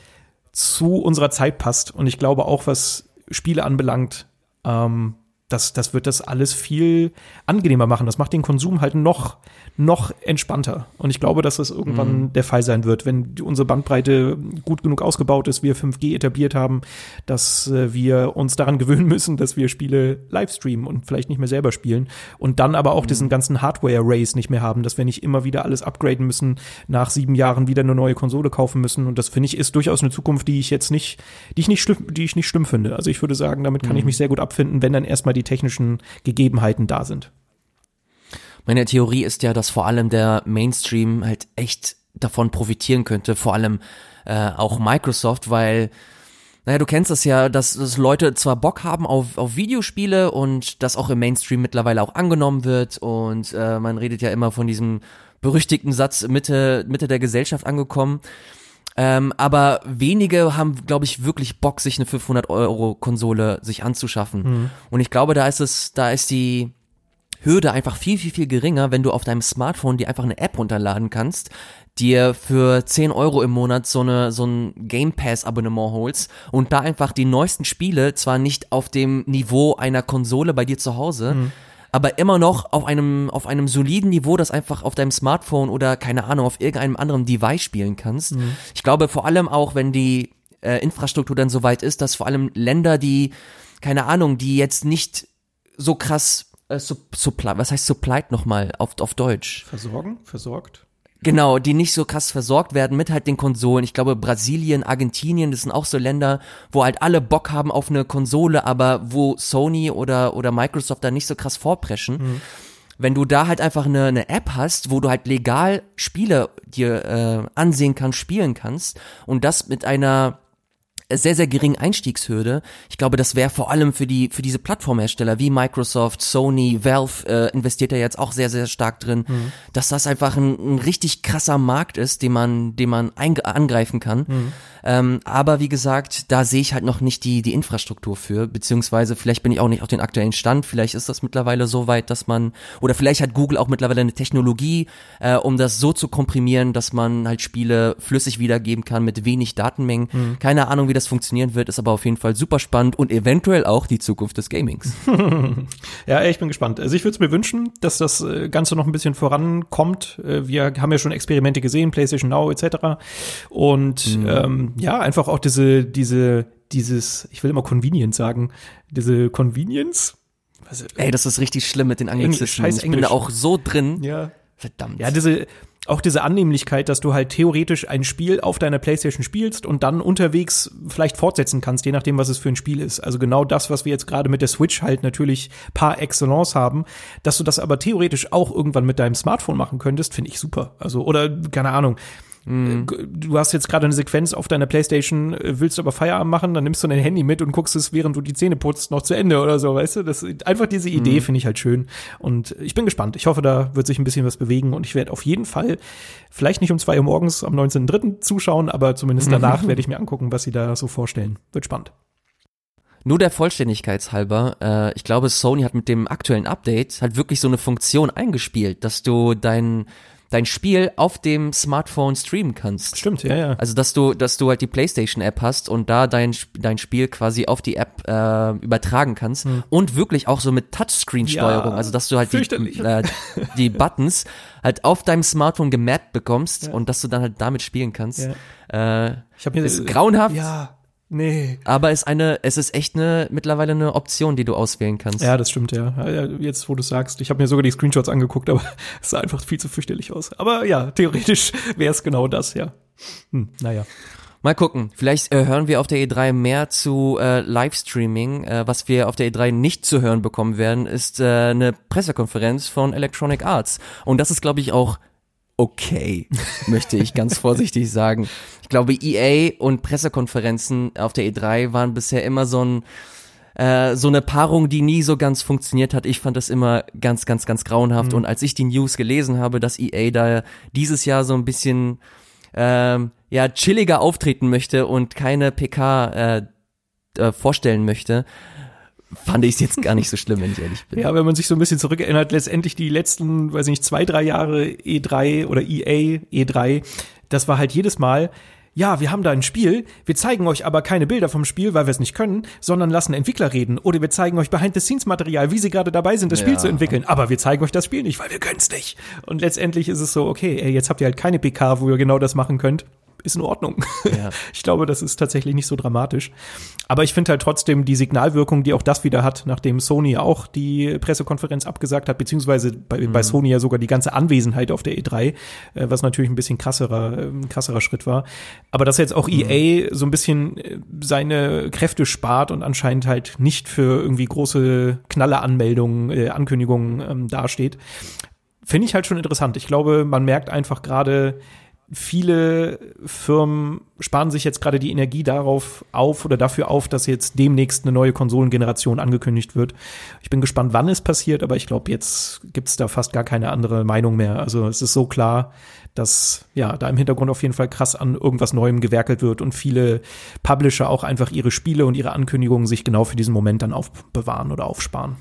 zu unserer Zeit passt. Und ich glaube auch, was Spiele anbelangt, ähm, das, das wird das alles viel angenehmer machen. Das macht den Konsum halt noch, noch entspannter. Und ich glaube, dass das irgendwann mhm. der Fall sein wird, wenn unsere Bandbreite gut genug ausgebaut ist, wir 5G etabliert haben, dass äh, wir uns daran [LAUGHS] gewöhnen müssen, dass wir Spiele live streamen und vielleicht nicht mehr selber spielen. Und dann aber auch mhm. diesen ganzen Hardware-Race nicht mehr haben, dass wir nicht immer wieder alles upgraden müssen, nach sieben Jahren wieder eine neue Konsole kaufen müssen. Und das finde ich ist durchaus eine Zukunft, die ich jetzt nicht, die ich nicht schlimm, die ich nicht schlimm finde. Also ich würde sagen, damit kann mhm. ich mich sehr gut abfinden, wenn dann erstmal die technischen Gegebenheiten da sind. Meine Theorie ist ja, dass vor allem der Mainstream halt echt davon profitieren könnte, vor allem äh, auch Microsoft, weil naja, du kennst es ja, dass, dass Leute zwar Bock haben auf, auf Videospiele und das auch im Mainstream mittlerweile auch angenommen wird und äh, man redet ja immer von diesem berüchtigten Satz Mitte, Mitte der Gesellschaft angekommen. Ähm, aber wenige haben, glaube ich, wirklich Bock, sich eine 500 Euro Konsole sich anzuschaffen. Mhm. Und ich glaube, da ist es, da ist die Hürde einfach viel, viel, viel geringer, wenn du auf deinem Smartphone dir einfach eine App runterladen kannst, dir für 10 Euro im Monat so eine so ein Game Pass Abonnement holst und da einfach die neuesten Spiele zwar nicht auf dem Niveau einer Konsole bei dir zu Hause, mhm aber immer noch auf einem, auf einem soliden Niveau, das einfach auf deinem Smartphone oder keine Ahnung, auf irgendeinem anderen Device spielen kannst. Mhm. Ich glaube vor allem auch, wenn die äh, Infrastruktur dann so weit ist, dass vor allem Länder, die, keine Ahnung, die jetzt nicht so krass äh, supply, was heißt supplied nochmal auf, auf Deutsch? Versorgen? Versorgt? Genau, die nicht so krass versorgt werden mit halt den Konsolen. Ich glaube, Brasilien, Argentinien, das sind auch so Länder, wo halt alle Bock haben auf eine Konsole, aber wo Sony oder, oder Microsoft da nicht so krass vorpreschen. Mhm. Wenn du da halt einfach eine, eine App hast, wo du halt legal Spiele dir äh, ansehen kannst, spielen kannst und das mit einer sehr, sehr geringen Einstiegshürde. Ich glaube, das wäre vor allem für die, für diese Plattformhersteller wie Microsoft, Sony, Valve äh, investiert ja jetzt auch sehr, sehr stark drin, mhm. dass das einfach ein, ein, richtig krasser Markt ist, den man, den man angreifen kann. Mhm. Ähm, aber wie gesagt, da sehe ich halt noch nicht die, die Infrastruktur für, beziehungsweise vielleicht bin ich auch nicht auf den aktuellen Stand, vielleicht ist das mittlerweile so weit, dass man, oder vielleicht hat Google auch mittlerweile eine Technologie, äh, um das so zu komprimieren, dass man halt Spiele flüssig wiedergeben kann mit wenig Datenmengen. Mhm. Keine Ahnung, wie das funktionieren wird, ist aber auf jeden Fall super spannend und eventuell auch die Zukunft des Gamings. [LAUGHS] ja, ich bin gespannt. Also ich würde es mir wünschen, dass das äh, Ganze noch ein bisschen vorankommt. Äh, wir haben ja schon Experimente gesehen, PlayStation Now etc. Und mhm. ähm, ja, einfach auch diese, diese, dieses, ich will immer Convenience sagen, diese Convenience. Was, Ey, das ist richtig schlimm mit den Anglizismen. Ich bin da auch so drin. Ja. Verdammt. Ja, diese, auch diese Annehmlichkeit, dass du halt theoretisch ein Spiel auf deiner Playstation spielst und dann unterwegs vielleicht fortsetzen kannst, je nachdem, was es für ein Spiel ist. Also genau das, was wir jetzt gerade mit der Switch halt natürlich par excellence haben, dass du das aber theoretisch auch irgendwann mit deinem Smartphone machen könntest, finde ich super. Also, oder keine Ahnung, Mhm. Du hast jetzt gerade eine Sequenz auf deiner Playstation, äh, willst aber Feierabend machen, dann nimmst du dein Handy mit und guckst es, während du die Zähne putzt, noch zu Ende oder so, weißt du? Das einfach diese Idee mhm. finde ich halt schön und ich bin gespannt. Ich hoffe, da wird sich ein bisschen was bewegen und ich werde auf jeden Fall vielleicht nicht um zwei Uhr morgens am 19.3. zuschauen, aber zumindest danach [LAUGHS] werde ich mir angucken, was sie da so vorstellen. Wird spannend. Nur der Vollständigkeitshalber, äh, ich glaube, Sony hat mit dem aktuellen Update halt wirklich so eine Funktion eingespielt, dass du dein dein Spiel auf dem Smartphone streamen kannst. Stimmt, ja, ja. Also dass du, dass du halt die PlayStation App hast und da dein dein Spiel quasi auf die App äh, übertragen kannst hm. und wirklich auch so mit Touchscreen-Steuerung, ja, also dass du halt die, äh, die [LAUGHS] Buttons halt auf deinem Smartphone gemappt bekommst ja. und dass du dann halt damit spielen kannst. Ja. Äh, ich habe mir das grauenhaft. Ja. Nee. Aber es ist eine, es ist echt eine mittlerweile eine Option, die du auswählen kannst. Ja, das stimmt, ja. Jetzt, wo du sagst, ich habe mir sogar die Screenshots angeguckt, aber [LAUGHS] es sah einfach viel zu fürchterlich aus. Aber ja, theoretisch [LAUGHS] wäre es genau das, ja. Hm, naja. Mal gucken. Vielleicht äh, hören wir auf der E3 mehr zu äh, Livestreaming. Äh, was wir auf der E3 nicht zu hören bekommen werden, ist äh, eine Pressekonferenz von Electronic Arts. Und das ist, glaube ich, auch okay, möchte ich ganz [LAUGHS] vorsichtig sagen. Ich glaube, EA und Pressekonferenzen auf der E3 waren bisher immer so ein äh, so eine Paarung, die nie so ganz funktioniert hat. Ich fand das immer ganz, ganz, ganz grauenhaft. Mhm. Und als ich die News gelesen habe, dass EA da dieses Jahr so ein bisschen ähm, ja chilliger auftreten möchte und keine PK äh, äh, vorstellen möchte, fand ich es jetzt gar nicht so schlimm, wenn ich ehrlich bin. Ja, wenn man sich so ein bisschen zurückerinnert, letztendlich die letzten, weiß ich nicht, zwei, drei Jahre E3 oder EA, E3, das war halt jedes Mal, ja, wir haben da ein Spiel, wir zeigen euch aber keine Bilder vom Spiel, weil wir es nicht können, sondern lassen Entwickler reden. Oder wir zeigen euch Behind-the-Scenes-Material, wie sie gerade dabei sind, das ja. Spiel zu entwickeln. Aber wir zeigen euch das Spiel nicht, weil wir können es nicht. Und letztendlich ist es so, okay, ey, jetzt habt ihr halt keine PK, wo ihr genau das machen könnt ist in Ordnung. Ja. [LAUGHS] Ich glaube, das ist tatsächlich nicht so dramatisch. Aber ich finde halt trotzdem die Signalwirkung, die auch das wieder hat, nachdem Sony auch die Pressekonferenz abgesagt hat, beziehungsweise bei, mhm. bei Sony ja sogar die ganze Anwesenheit auf der E3, äh, was natürlich ein bisschen krasserer, äh, krasserer Schritt war. Aber dass jetzt auch mhm. EA so ein bisschen äh, seine Kräfte spart und anscheinend halt nicht für irgendwie große Knalleranmeldungen, äh, Ankündigungen ähm, dasteht, finde ich halt schon interessant. Ich glaube, man merkt einfach gerade, viele Firmen sparen sich jetzt gerade die Energie darauf auf oder dafür auf, dass jetzt demnächst eine neue Konsolengeneration angekündigt wird. Ich bin gespannt, wann es passiert, aber ich glaube, jetzt gibt es da fast gar keine andere Meinung mehr. Also es ist so klar, dass ja da im Hintergrund auf jeden Fall krass an irgendwas Neuem gewerkelt wird und viele Publisher auch einfach ihre Spiele und ihre Ankündigungen sich genau für diesen Moment dann aufbewahren oder aufsparen.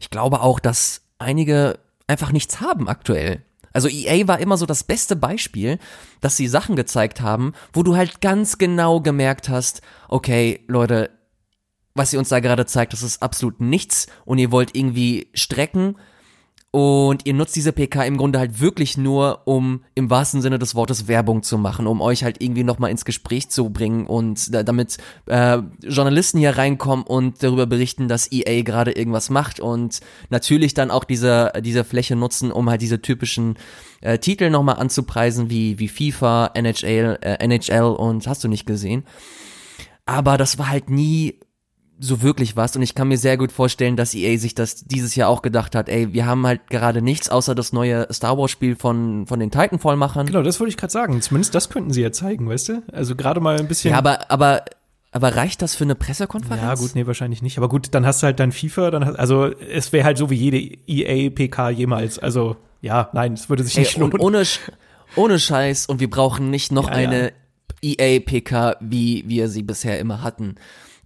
Ich glaube auch, dass einige einfach nichts haben aktuell. Also EA war immer so das beste Beispiel, dass sie Sachen gezeigt haben, wo du halt ganz genau gemerkt hast, okay, Leute, was ihr uns da gerade zeigt, das ist absolut nichts und ihr wollt irgendwie strecken und ihr nutzt diese PK im Grunde halt wirklich nur, um im wahrsten Sinne des Wortes Werbung zu machen, um euch halt irgendwie nochmal ins Gespräch zu bringen und da, damit äh, Journalisten hier reinkommen und darüber berichten, dass EA gerade irgendwas macht und natürlich dann auch diese, diese Fläche nutzen, um halt diese typischen äh, Titel nochmal anzupreisen, wie, wie FIFA, NHL, äh, NHL und hast du nicht gesehen. Aber das war halt nie so wirklich was und ich kann mir sehr gut vorstellen, dass EA sich das dieses Jahr auch gedacht hat, ey, wir haben halt gerade nichts außer das neue Star Wars Spiel von von den Titanfall-Machern. Genau, das wollte ich gerade sagen. Zumindest das könnten sie ja zeigen, weißt du? Also gerade mal ein bisschen Ja, aber aber aber reicht das für eine Pressekonferenz? Ja, gut, nee, wahrscheinlich nicht. Aber gut, dann hast du halt dein FIFA, dann hast, also es wäre halt so wie jede EA PK jemals. Also ja, nein, es würde sich nicht ey, lohnen. ohne ohne Scheiß und wir brauchen nicht noch ja, eine ja. EA PK, wie wir sie bisher immer hatten.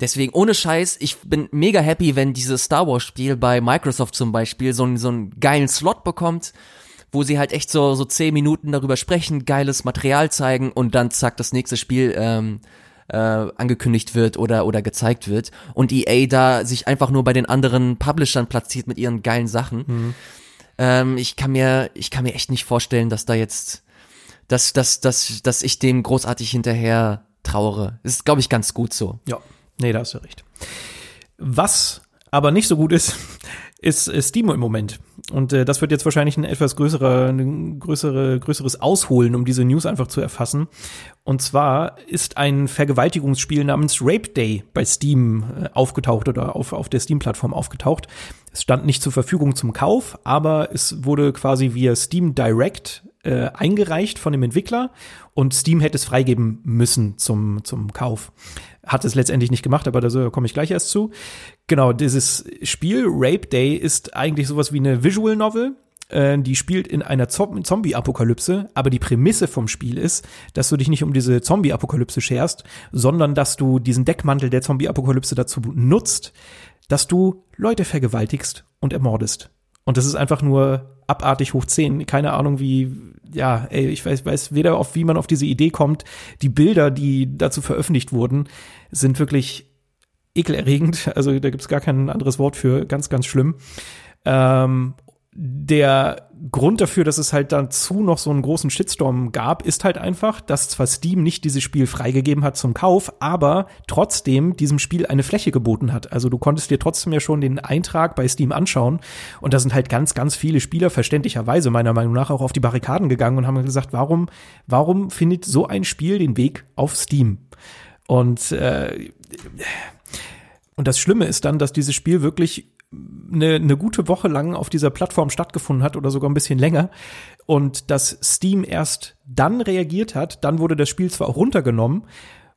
Deswegen, ohne Scheiß, ich bin mega happy, wenn dieses Star Wars Spiel bei Microsoft zum Beispiel so, einen so einen geilen Slot bekommt, wo sie halt echt so, so zehn Minuten darüber sprechen, geiles Material zeigen und dann zack, das nächste Spiel ähm, äh, angekündigt wird oder, oder gezeigt wird. Und EA da sich einfach nur bei den anderen Publishern platziert mit ihren geilen Sachen. Mhm. Ähm, ich kann mir, ich kann mir echt nicht vorstellen, dass da jetzt, dass, dass, dass, dass ich dem großartig hinterher trauere. ist, glaube ich, ganz gut so. Ja. Nee, da hast du recht. Was aber nicht so gut ist, [LAUGHS] ist, Steam im Moment. Und äh, das wird jetzt wahrscheinlich ein etwas größerer, ein größere, größeres Ausholen, um diese News einfach zu erfassen. Und zwar ist ein Vergewaltigungsspiel namens Rape Day bei Steam äh, aufgetaucht oder auf, auf der Steam-Plattform aufgetaucht. Es stand nicht zur Verfügung zum Kauf, aber es wurde quasi via Steam Direct äh, eingereicht von dem Entwickler und Steam hätte es freigeben müssen zum, zum Kauf. Hat es letztendlich nicht gemacht, aber da komme ich gleich erst zu. Genau, dieses Spiel Rape Day ist eigentlich sowas wie eine Visual Novel. Äh, die spielt in einer Zombie-Apokalypse, aber die Prämisse vom Spiel ist, dass du dich nicht um diese Zombie-Apokalypse scherst, sondern dass du diesen Deckmantel der Zombie-Apokalypse dazu nutzt, dass du Leute vergewaltigst und ermordest. Und das ist einfach nur abartig hoch 10. Keine Ahnung, wie, ja, ey, ich weiß, weiß weder auf, wie man auf diese Idee kommt. Die Bilder, die dazu veröffentlicht wurden, sind wirklich ekelerregend. [LAUGHS] Also da gibt's gar kein anderes Wort für. Ganz, ganz schlimm. Ähm, der Grund dafür, dass es halt dazu noch so einen großen Shitstorm gab, ist halt einfach, dass zwar Steam nicht dieses Spiel freigegeben hat zum Kauf, aber trotzdem diesem Spiel eine Fläche geboten hat. Also du konntest dir trotzdem ja schon den Eintrag bei Steam anschauen und da sind halt ganz, ganz viele Spieler verständlicherweise meiner Meinung nach auch auf die Barrikaden gegangen und haben gesagt, warum, warum findet so ein Spiel den Weg auf Steam? Und äh, und das Schlimme ist dann, dass dieses Spiel wirklich eine, eine gute Woche lang auf dieser Plattform stattgefunden hat oder sogar ein bisschen länger und dass Steam erst dann reagiert hat, dann wurde das Spiel zwar auch runtergenommen,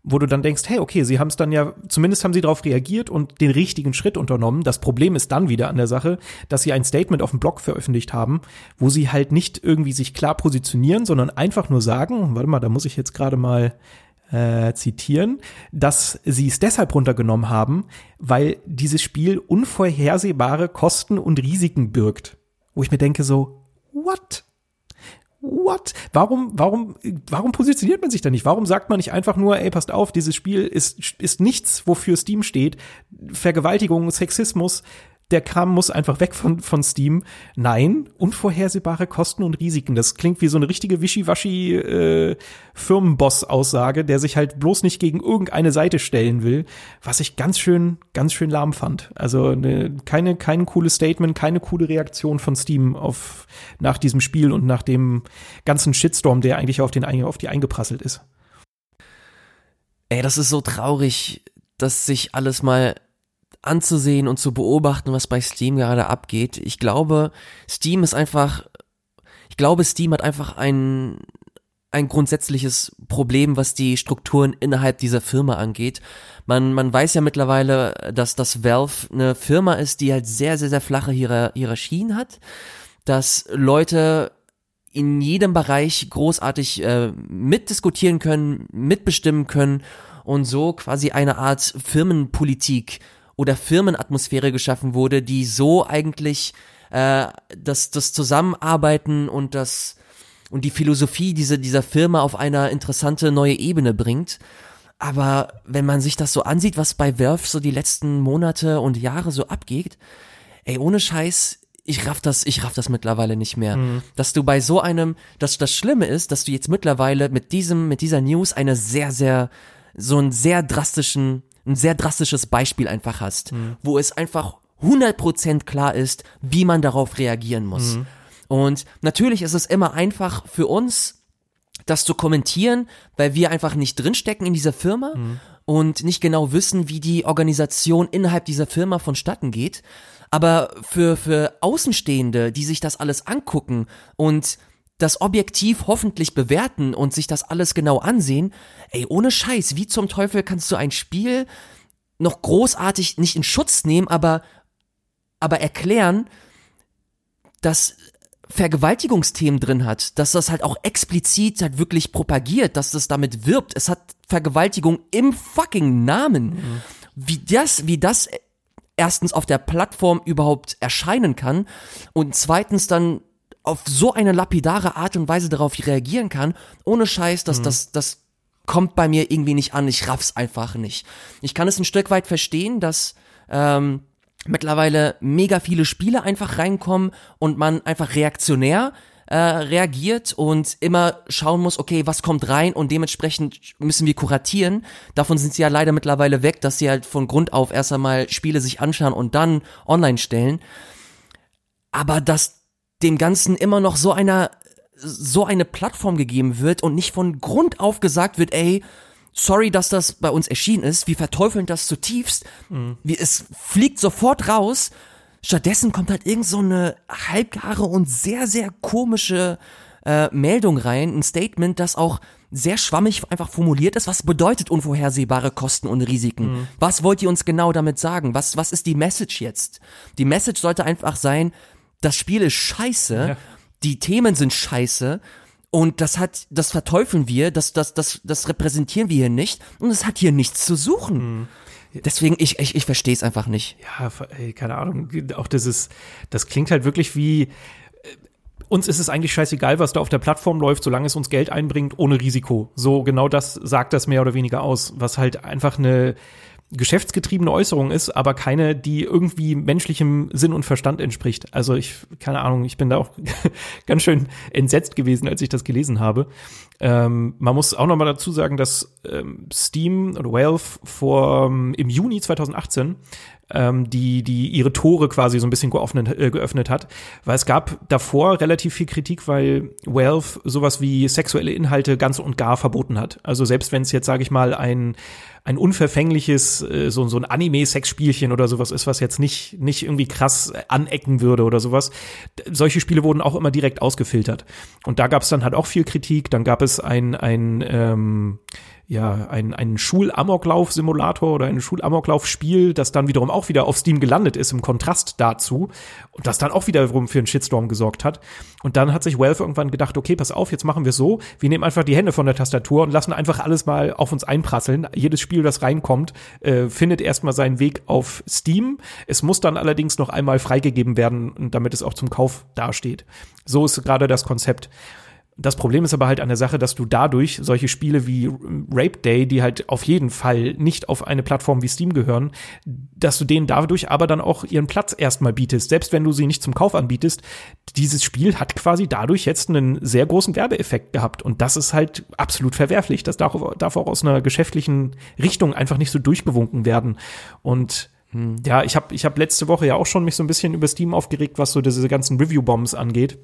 wo du dann denkst, hey, okay, sie haben es dann ja, zumindest haben sie darauf reagiert und den richtigen Schritt unternommen. Das Problem ist dann wieder an der Sache, dass sie ein Statement auf dem Blog veröffentlicht haben, wo sie halt nicht irgendwie sich klar positionieren, sondern einfach nur sagen, warte mal, da muss ich jetzt gerade mal äh, zitieren, dass sie es deshalb runtergenommen haben, weil dieses Spiel unvorhersehbare Kosten und Risiken birgt. Wo ich mir denke so, what? What? Warum, warum, warum positioniert man sich da nicht? Warum sagt man nicht einfach nur, ey, passt auf, dieses Spiel ist, ist nichts, wofür Steam steht. Vergewaltigung, Sexismus, der Kram muss einfach weg von, von Steam. Nein, unvorhersehbare Kosten und Risiken. Das klingt wie so eine richtige Wischiwaschi äh, Firmenboss-Aussage, der sich halt bloß nicht gegen irgendeine Seite stellen will, was ich ganz schön, ganz schön lahm fand. Also ne, keine, kein cooles Statement, keine coole Reaktion von Steam auf nach diesem Spiel und nach dem ganzen Shitstorm, der eigentlich auf, den, auf die eingeprasselt ist. Ey, das ist so traurig, dass sich alles mal anzusehen und zu beobachten, was bei Steam gerade abgeht. Ich glaube, Steam ist einfach, ich glaube, Steam hat einfach ein, ein grundsätzliches Problem, was die Strukturen innerhalb dieser Firma angeht. Man, man weiß ja mittlerweile, dass das Valve eine Firma ist, die halt sehr, sehr, sehr flache Hierarchien hat, dass Leute in jedem Bereich großartig äh, mitdiskutieren können, mitbestimmen können und so quasi eine Art Firmenpolitik oder Firmenatmosphäre geschaffen wurde, die so eigentlich äh, das, das Zusammenarbeiten und das und die Philosophie dieser, dieser Firma auf eine interessante neue Ebene bringt. Aber wenn man sich das so ansieht, was bei Werf so die letzten Monate und Jahre so abgeht, ey, ohne Scheiß, ich raff das, ich raff das mittlerweile nicht mehr. Mhm. Dass du bei so einem, dass das Schlimme ist, dass du jetzt mittlerweile mit diesem, mit dieser News eine sehr, sehr, so einen sehr drastischen ein sehr drastisches Beispiel einfach hast, mhm. wo es einfach 100% klar ist, wie man darauf reagieren muss. Mhm. Und natürlich ist es immer einfach für uns, das zu kommentieren, weil wir einfach nicht drinstecken in dieser Firma mhm. und nicht genau wissen, wie die Organisation innerhalb dieser Firma vonstatten geht. Aber für, für Außenstehende, die sich das alles angucken und das objektiv hoffentlich bewerten und sich das alles genau ansehen, ey, ohne Scheiß, wie zum Teufel kannst du ein Spiel noch großartig nicht in Schutz nehmen, aber, aber erklären, dass Vergewaltigungsthemen drin hat, dass das halt auch explizit halt wirklich propagiert, dass das damit wirbt. Es hat Vergewaltigung im fucking Namen. Mhm. Wie das, wie das erstens auf der Plattform überhaupt erscheinen kann und zweitens dann auf so eine lapidare Art und Weise darauf reagieren kann, ohne Scheiß, dass mhm. das, das kommt bei mir irgendwie nicht an, ich raff's einfach nicht. Ich kann es ein Stück weit verstehen, dass ähm, mittlerweile mega viele Spiele einfach reinkommen und man einfach reaktionär äh, reagiert und immer schauen muss, okay, was kommt rein und dementsprechend müssen wir kuratieren. Davon sind sie ja leider mittlerweile weg, dass sie halt von Grund auf erst einmal Spiele sich anschauen und dann online stellen. Aber dass dem Ganzen immer noch so einer, so eine Plattform gegeben wird und nicht von Grund auf gesagt wird, ey, sorry, dass das bei uns erschienen ist, wir verteufeln das zutiefst, mhm. wie, es fliegt sofort raus. Stattdessen kommt halt irgend so eine halbgare und sehr, sehr komische äh, Meldung rein, ein Statement, das auch sehr schwammig einfach formuliert ist. Was bedeutet unvorhersehbare Kosten und Risiken? Mhm. Was wollt ihr uns genau damit sagen? Was, was ist die Message jetzt? Die Message sollte einfach sein, das Spiel ist scheiße, ja. die Themen sind scheiße und das hat, das verteufeln wir, das, das, das, das repräsentieren wir hier nicht und es hat hier nichts zu suchen. Mhm. Deswegen, ich, ich, ich verstehe es einfach nicht. Ja, ey, keine Ahnung. Auch das ist, das klingt halt wirklich wie, äh, uns ist es eigentlich scheißegal, was da auf der Plattform läuft, solange es uns Geld einbringt, ohne Risiko. So genau das sagt das mehr oder weniger aus, was halt einfach eine, geschäftsgetriebene Äußerung ist, aber keine, die irgendwie menschlichem Sinn und Verstand entspricht. Also ich, keine Ahnung, ich bin da auch [LAUGHS] ganz schön entsetzt gewesen, als ich das gelesen habe. Ähm, man muss auch noch mal dazu sagen, dass ähm, Steam oder Valve vor ähm, im Juni 2018 ähm, die, die ihre Tore quasi so ein bisschen geöffnet, äh, geöffnet hat. Weil es gab davor relativ viel Kritik, weil Valve sowas wie sexuelle Inhalte ganz und gar verboten hat. Also selbst wenn es jetzt, sage ich mal, ein ein unverfängliches, äh, so, so ein Anime-Sex-Spielchen oder sowas ist, was jetzt nicht, nicht irgendwie krass anecken würde oder sowas. Solche Spiele wurden auch immer direkt ausgefiltert. Und da gab es dann halt auch viel Kritik. Dann gab es ein, ein ähm, ja, ein, ein Schulamoklauf-Simulator oder ein Schulamoklauf-Spiel, das dann wiederum auch wieder auf Steam gelandet ist, im Kontrast dazu. Und das dann auch wiederum für einen Shitstorm gesorgt hat. Und dann hat sich Valve irgendwann gedacht, okay, pass auf, jetzt machen wir so. Wir nehmen einfach die Hände von der Tastatur und lassen einfach alles mal auf uns einprasseln. Jedes Spiel, das reinkommt, äh, findet erstmal seinen Weg auf Steam. Es muss dann allerdings noch einmal freigegeben werden, damit es auch zum Kauf dasteht. So ist gerade das Konzept. Das Problem ist aber halt an der Sache, dass du dadurch solche Spiele wie Rape Day, die halt auf jeden Fall nicht auf eine Plattform wie Steam gehören, dass du denen dadurch aber dann auch ihren Platz erstmal bietest. Selbst wenn du sie nicht zum Kauf anbietest, dieses Spiel hat quasi dadurch jetzt einen sehr großen Werbeeffekt gehabt. Und das ist halt absolut verwerflich. Das darf, darf auch aus einer geschäftlichen Richtung einfach nicht so durchgewunken werden. Und hm, ja, ich habe ich hab letzte Woche ja auch schon mich so ein bisschen über Steam aufgeregt, was so diese ganzen Review-Bombs angeht.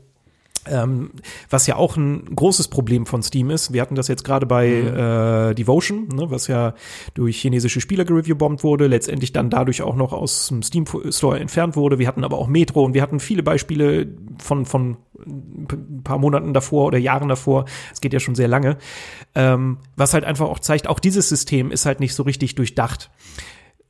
Ähm, was ja auch ein großes Problem von Steam ist. Wir hatten das jetzt gerade bei mhm. äh, Devotion, ne, was ja durch chinesische Spieler gereviewbombt wurde, letztendlich dann dadurch auch noch aus dem Steam Store entfernt wurde. Wir hatten aber auch Metro und wir hatten viele Beispiele von, von ein paar Monaten davor oder Jahren davor. Es geht ja schon sehr lange. Ähm, was halt einfach auch zeigt, auch dieses System ist halt nicht so richtig durchdacht.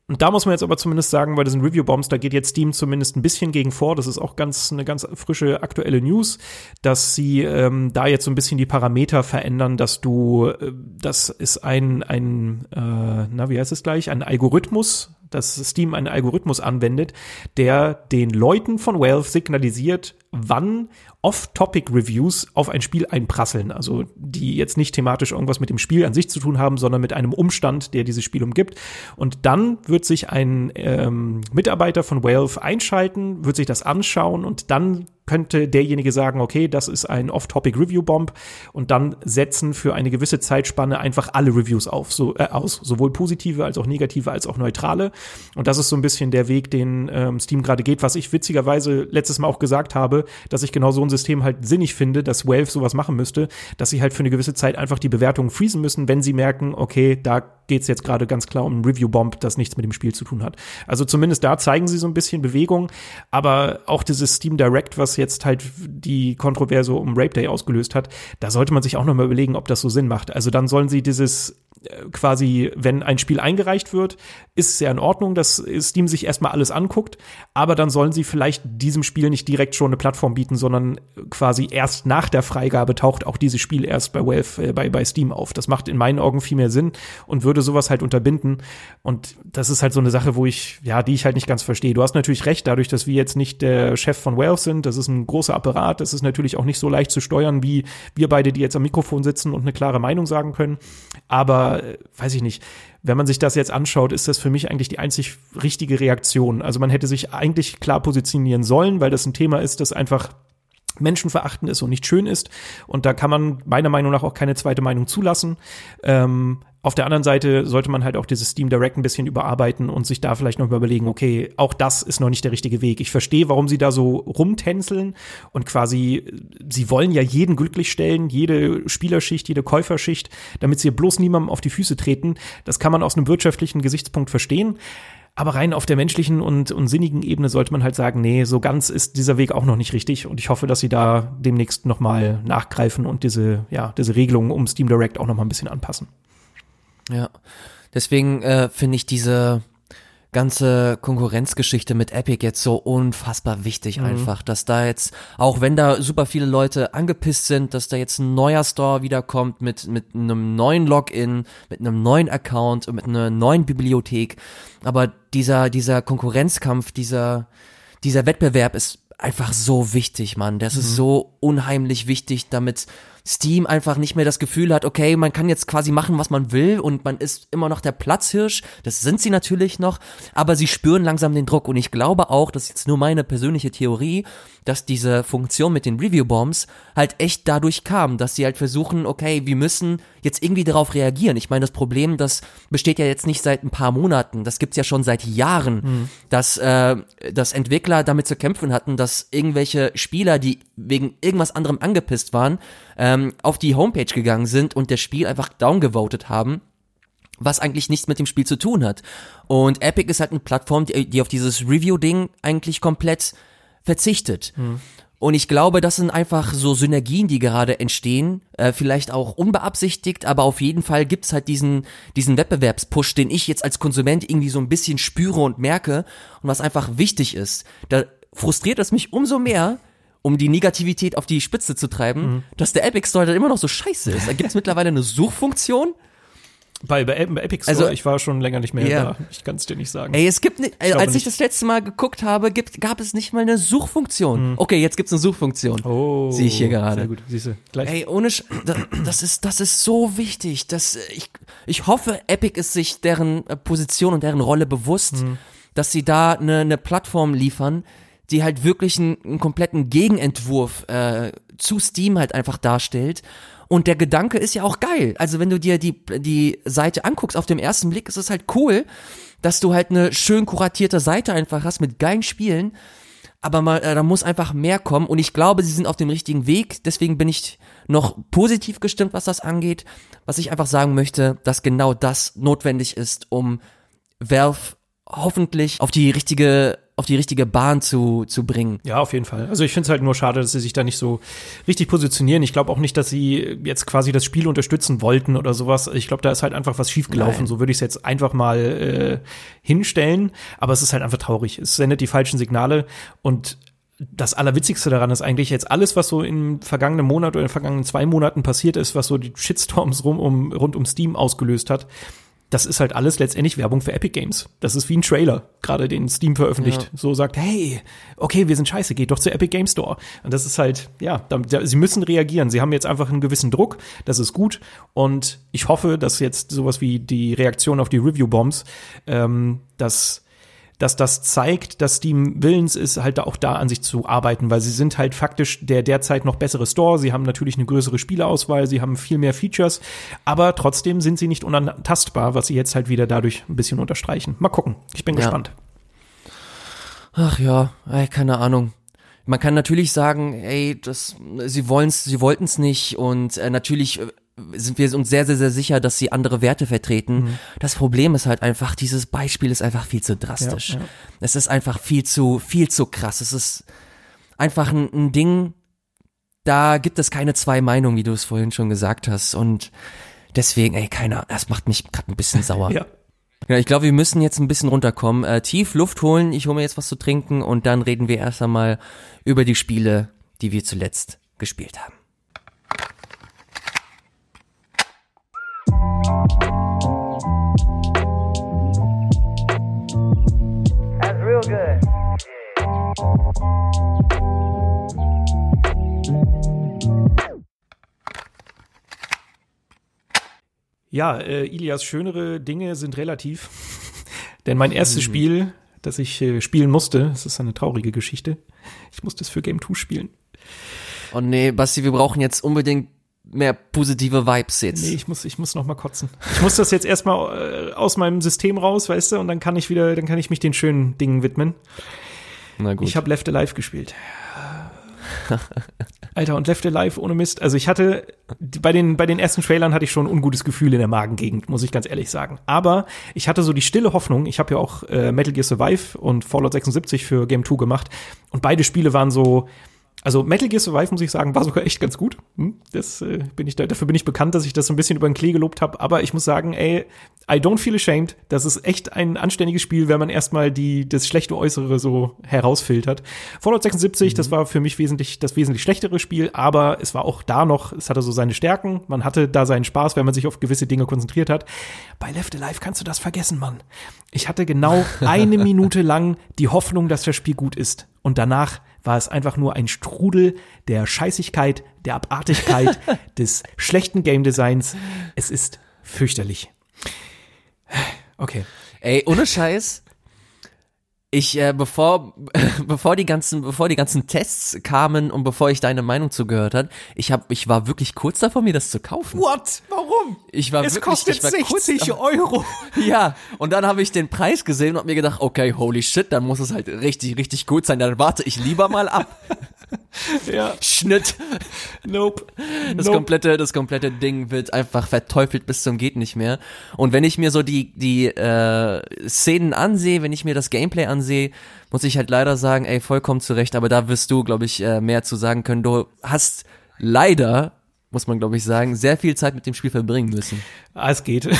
Und da muss man jetzt aber zumindest sagen, bei diesen Review-Bombs, da geht jetzt Steam zumindest ein bisschen gegen vor. Das ist auch ganz eine ganz frische aktuelle News, dass sie ähm, da jetzt so ein bisschen die Parameter verändern, dass du, äh, das ist ein, ein äh, na, wie heißt es gleich, ein Algorithmus, dass Steam einen Algorithmus anwendet, der den Leuten von Valve signalisiert, wann Off-Topic-Reviews auf ein Spiel einprasseln. Also die jetzt nicht thematisch irgendwas mit dem Spiel an sich zu tun haben, sondern mit einem Umstand, der dieses Spiel umgibt. Und dann wird sich ein ähm, Mitarbeiter von Valve einschalten, wird sich das anschauen und dann könnte derjenige sagen, okay, das ist ein Off-Topic-Review-Bomb und dann setzen für eine gewisse Zeitspanne einfach alle Reviews auf, so, äh, aus, sowohl positive als auch negative als auch neutrale. Und das ist so ein bisschen der Weg, den ähm, Steam gerade geht, was ich witzigerweise letztes Mal auch gesagt habe, dass ich genau so ein System halt sinnig finde, dass Valve sowas machen müsste, dass sie halt für eine gewisse Zeit einfach die Bewertungen freezen müssen, wenn sie merken, okay, da geht's jetzt gerade ganz klar um Review-Bomb, das nichts mit dem Spiel zu tun hat. Also zumindest da zeigen sie so ein bisschen Bewegung, aber auch dieses Steam Direct, was jetzt halt die Kontroverse um Rape Day ausgelöst hat, da sollte man sich auch noch mal überlegen, ob das so Sinn macht. Also dann sollen sie dieses quasi, wenn ein Spiel eingereicht wird, ist es ja in Ordnung, dass Steam sich erstmal alles anguckt, aber dann sollen sie vielleicht diesem Spiel nicht direkt schon eine Plattform bieten, sondern quasi erst nach der Freigabe taucht auch dieses Spiel erst bei Valve, äh, bei, bei Steam auf. Das macht in meinen Augen viel mehr Sinn und würde sowas halt unterbinden. Und das ist halt so eine Sache, wo ich, ja, die ich halt nicht ganz verstehe. Du hast natürlich recht, dadurch, dass wir jetzt nicht der Chef von Valve sind, das ist ein großer Apparat, das ist natürlich auch nicht so leicht zu steuern, wie wir beide, die jetzt am Mikrofon sitzen und eine klare Meinung sagen können. Aber weiß ich nicht, wenn man sich das jetzt anschaut, ist das für mich eigentlich die einzig richtige Reaktion. Also man hätte sich eigentlich klar positionieren sollen, weil das ein Thema ist, das einfach menschenverachtend ist und nicht schön ist. Und da kann man meiner Meinung nach auch keine zweite Meinung zulassen. Ähm, auf der anderen Seite sollte man halt auch dieses Steam Direct ein bisschen überarbeiten und sich da vielleicht noch überlegen, okay, auch das ist noch nicht der richtige Weg. Ich verstehe, warum sie da so rumtänzeln und quasi, sie wollen ja jeden glücklich stellen, jede Spielerschicht, jede Käuferschicht, damit sie bloß niemandem auf die Füße treten. Das kann man aus einem wirtschaftlichen Gesichtspunkt verstehen. Aber rein auf der menschlichen und, und sinnigen Ebene sollte man halt sagen, nee, so ganz ist dieser Weg auch noch nicht richtig. Und ich hoffe, dass sie da demnächst noch mal nachgreifen und diese, ja, diese Regelungen um Steam Direct auch noch mal ein bisschen anpassen. Ja, deswegen äh, finde ich diese ganze Konkurrenzgeschichte mit Epic jetzt so unfassbar wichtig mhm. einfach, dass da jetzt, auch wenn da super viele Leute angepisst sind, dass da jetzt ein neuer Store wiederkommt mit, mit einem neuen Login, mit einem neuen Account und mit einer neuen Bibliothek. Aber dieser, dieser Konkurrenzkampf, dieser, dieser Wettbewerb ist einfach so wichtig, Mann. Das mhm. ist so unheimlich wichtig, damit Steam einfach nicht mehr das Gefühl hat, okay, man kann jetzt quasi machen, was man will und man ist immer noch der Platzhirsch. Das sind sie natürlich noch, aber sie spüren langsam den Druck und ich glaube auch, das ist jetzt nur meine persönliche Theorie, dass diese Funktion mit den Review-Bombs halt echt dadurch kam, dass sie halt versuchen, okay, wir müssen jetzt irgendwie darauf reagieren. Ich meine, das Problem, das besteht ja jetzt nicht seit ein paar Monaten, das gibt's ja schon seit Jahren, mhm. dass, äh, dass Entwickler damit zu kämpfen hatten, dass irgendwelche Spieler, die wegen irgendwas anderem angepisst waren, ähm, auf die Homepage gegangen sind und das Spiel einfach downgevotet haben was eigentlich nichts mit dem Spiel zu tun hat. Und Epic ist halt eine Plattform, die, die auf dieses Review-Ding eigentlich komplett verzichtet. Mhm. Und ich glaube, das sind einfach so Synergien, die gerade entstehen, äh, vielleicht auch unbeabsichtigt, aber auf jeden Fall gibt's halt diesen, diesen Wettbewerbspush, den ich jetzt als Konsument irgendwie so ein bisschen spüre und merke und was einfach wichtig ist. Da frustriert es mich umso mehr, um die Negativität auf die Spitze zu treiben, mhm. dass der Epic Store da immer noch so scheiße ist. Da gibt's mittlerweile eine Suchfunktion, bei, bei, bei Epic Store, also, ich war schon länger nicht mehr yeah. da. Ich kann es dir nicht sagen. Ey, es gibt nicht, ich als ich das letzte Mal geguckt habe, gibt, gab es nicht mal eine Suchfunktion. Mhm. Okay, jetzt gibt's eine Suchfunktion. Oh, sehe ich hier gerade. Sehr gut, siehst du. Gleich. Ey, ohne, Sch das, ist, das ist so wichtig. Das, ich, ich hoffe, Epic ist sich deren äh, Position und deren Rolle bewusst, mhm. dass sie da eine, eine Plattform liefern, die halt wirklich einen, einen kompletten Gegenentwurf äh, zu Steam halt einfach darstellt und der Gedanke ist ja auch geil. Also wenn du dir die, die Seite anguckst, auf dem ersten Blick ist es halt cool, dass du halt eine schön kuratierte Seite einfach hast mit geilen Spielen. Aber mal, äh, da muss einfach mehr kommen und ich glaube, sie sind auf dem richtigen Weg. Deswegen bin ich noch positiv gestimmt, was das angeht. Was ich einfach sagen möchte, dass genau das notwendig ist, um Valve hoffentlich auf die richtige auf die richtige Bahn zu, zu bringen. Ja, auf jeden Fall. Also ich finde es halt nur schade, dass sie sich da nicht so richtig positionieren. Ich glaube auch nicht, dass sie jetzt quasi das Spiel unterstützen wollten oder sowas. Ich glaube, da ist halt einfach was schiefgelaufen. Nein. So würde ich es jetzt einfach mal äh, hinstellen. Aber es ist halt einfach traurig. Es sendet die falschen Signale und das Allerwitzigste daran ist eigentlich jetzt alles, was so im vergangenen Monat oder in den vergangenen zwei Monaten passiert ist, was so die Shitstorms rum um, rund um Steam ausgelöst hat, das ist halt alles letztendlich Werbung für Epic Games. Das ist wie ein Trailer, gerade den Steam veröffentlicht. Ja. So sagt, hey, okay, wir sind scheiße, geht doch zur Epic Game Store. Und das ist halt, ja, da, da, sie müssen reagieren. Sie haben jetzt einfach einen gewissen Druck, das ist gut. Und ich hoffe, dass jetzt sowas wie die Reaktion auf die Review-Bombs, ähm, dass dass das zeigt, dass Steam willens ist, halt auch da an sich zu arbeiten, weil sie sind halt faktisch der derzeit noch bessere Store. Sie haben natürlich eine größere Spieleauswahl, sie haben viel mehr Features, aber trotzdem sind sie nicht unantastbar, was sie jetzt halt wieder dadurch ein bisschen unterstreichen. Mal gucken. Ich bin ja. gespannt. Ach ja, ey, keine Ahnung. Man kann natürlich sagen, ey, das, sie wollen's, sie wollten's nicht und äh, natürlich äh, sind wir uns sehr, sehr, sehr sicher, dass sie andere Werte vertreten. Mhm. Das Problem ist halt einfach, dieses Beispiel ist einfach viel zu drastisch. Ja, ja. Es ist einfach viel zu, viel zu krass. Es ist einfach ein, ein Ding, da gibt es keine zwei Meinungen, wie du es vorhin schon gesagt hast. Und deswegen, ey, keiner, das macht mich gerade ein bisschen sauer. [LAUGHS] ja. Ja, ich glaube, wir müssen jetzt ein bisschen runterkommen. Äh, tief Luft holen, ich hole mir jetzt was zu trinken und dann reden wir erst einmal über die Spiele, die wir zuletzt gespielt haben. That's real good. Ja, äh, Ilias schönere Dinge sind relativ. [LAUGHS] Denn mein erstes mhm. Spiel, das ich äh, spielen musste, das ist eine traurige Geschichte. Ich musste es für Game 2 spielen. Oh nee, Basti, wir brauchen jetzt unbedingt mehr positive Vibes jetzt. Nee, ich muss, ich muss noch mal kotzen. Ich muss das jetzt erstmal äh, aus meinem System raus, weißt du, und dann kann ich wieder, dann kann ich mich den schönen Dingen widmen. Na gut. Ich habe Left Alive gespielt. Alter, und Left Alive ohne Mist. Also ich hatte, bei den, bei den ersten Trailern hatte ich schon ein ungutes Gefühl in der Magengegend, muss ich ganz ehrlich sagen. Aber ich hatte so die stille Hoffnung, ich habe ja auch äh, Metal Gear Survive und Fallout 76 für Game 2 gemacht. Und beide Spiele waren so, also Metal Gear Survive, muss ich sagen, war sogar echt ganz gut. Hm? Das äh, bin ich da, dafür bin ich bekannt, dass ich das so ein bisschen über den Klee gelobt habe. Aber ich muss sagen, ey, I don't feel ashamed. Das ist echt ein anständiges Spiel, wenn man erstmal die, das schlechte Äußere so herausfiltert. Fallout 76, mhm. das war für mich wesentlich, das wesentlich schlechtere Spiel, aber es war auch da noch, es hatte so seine Stärken. Man hatte da seinen Spaß, wenn man sich auf gewisse Dinge konzentriert hat. Bei Left Alive kannst du das vergessen, Mann. Ich hatte genau [LAUGHS] eine Minute lang die Hoffnung, dass das Spiel gut ist. Und danach war es einfach nur ein Strudel der Scheißigkeit, der Abartigkeit, [LAUGHS] des schlechten Game Designs. Es ist fürchterlich. Okay. Ey, ohne Scheiß. Ich, äh, bevor, [LAUGHS] bevor die ganzen, bevor die ganzen Tests kamen und bevor ich deine Meinung zugehört hat, ich hab, ich war wirklich kurz davor, mir das zu kaufen. What? Warum? Ich war es wirklich, kostet ich war 60 kurz, Euro. [LAUGHS] Ja, und dann habe ich den Preis gesehen und hab mir gedacht, okay, holy shit, dann muss es halt richtig, richtig gut sein. Dann warte ich lieber mal ab. [LAUGHS] [LAUGHS] Ja. Schnitt. Nope. Das nope. komplette, das komplette Ding wird einfach verteufelt bis zum geht nicht mehr. Und wenn ich mir so die die äh, Szenen ansehe, wenn ich mir das Gameplay ansehe, muss ich halt leider sagen, ey, vollkommen zurecht. Aber da wirst du, glaube ich, äh, mehr zu sagen können. Du hast leider muss man glaube ich sagen, sehr viel Zeit mit dem Spiel verbringen müssen. Ah, es geht. [LAUGHS]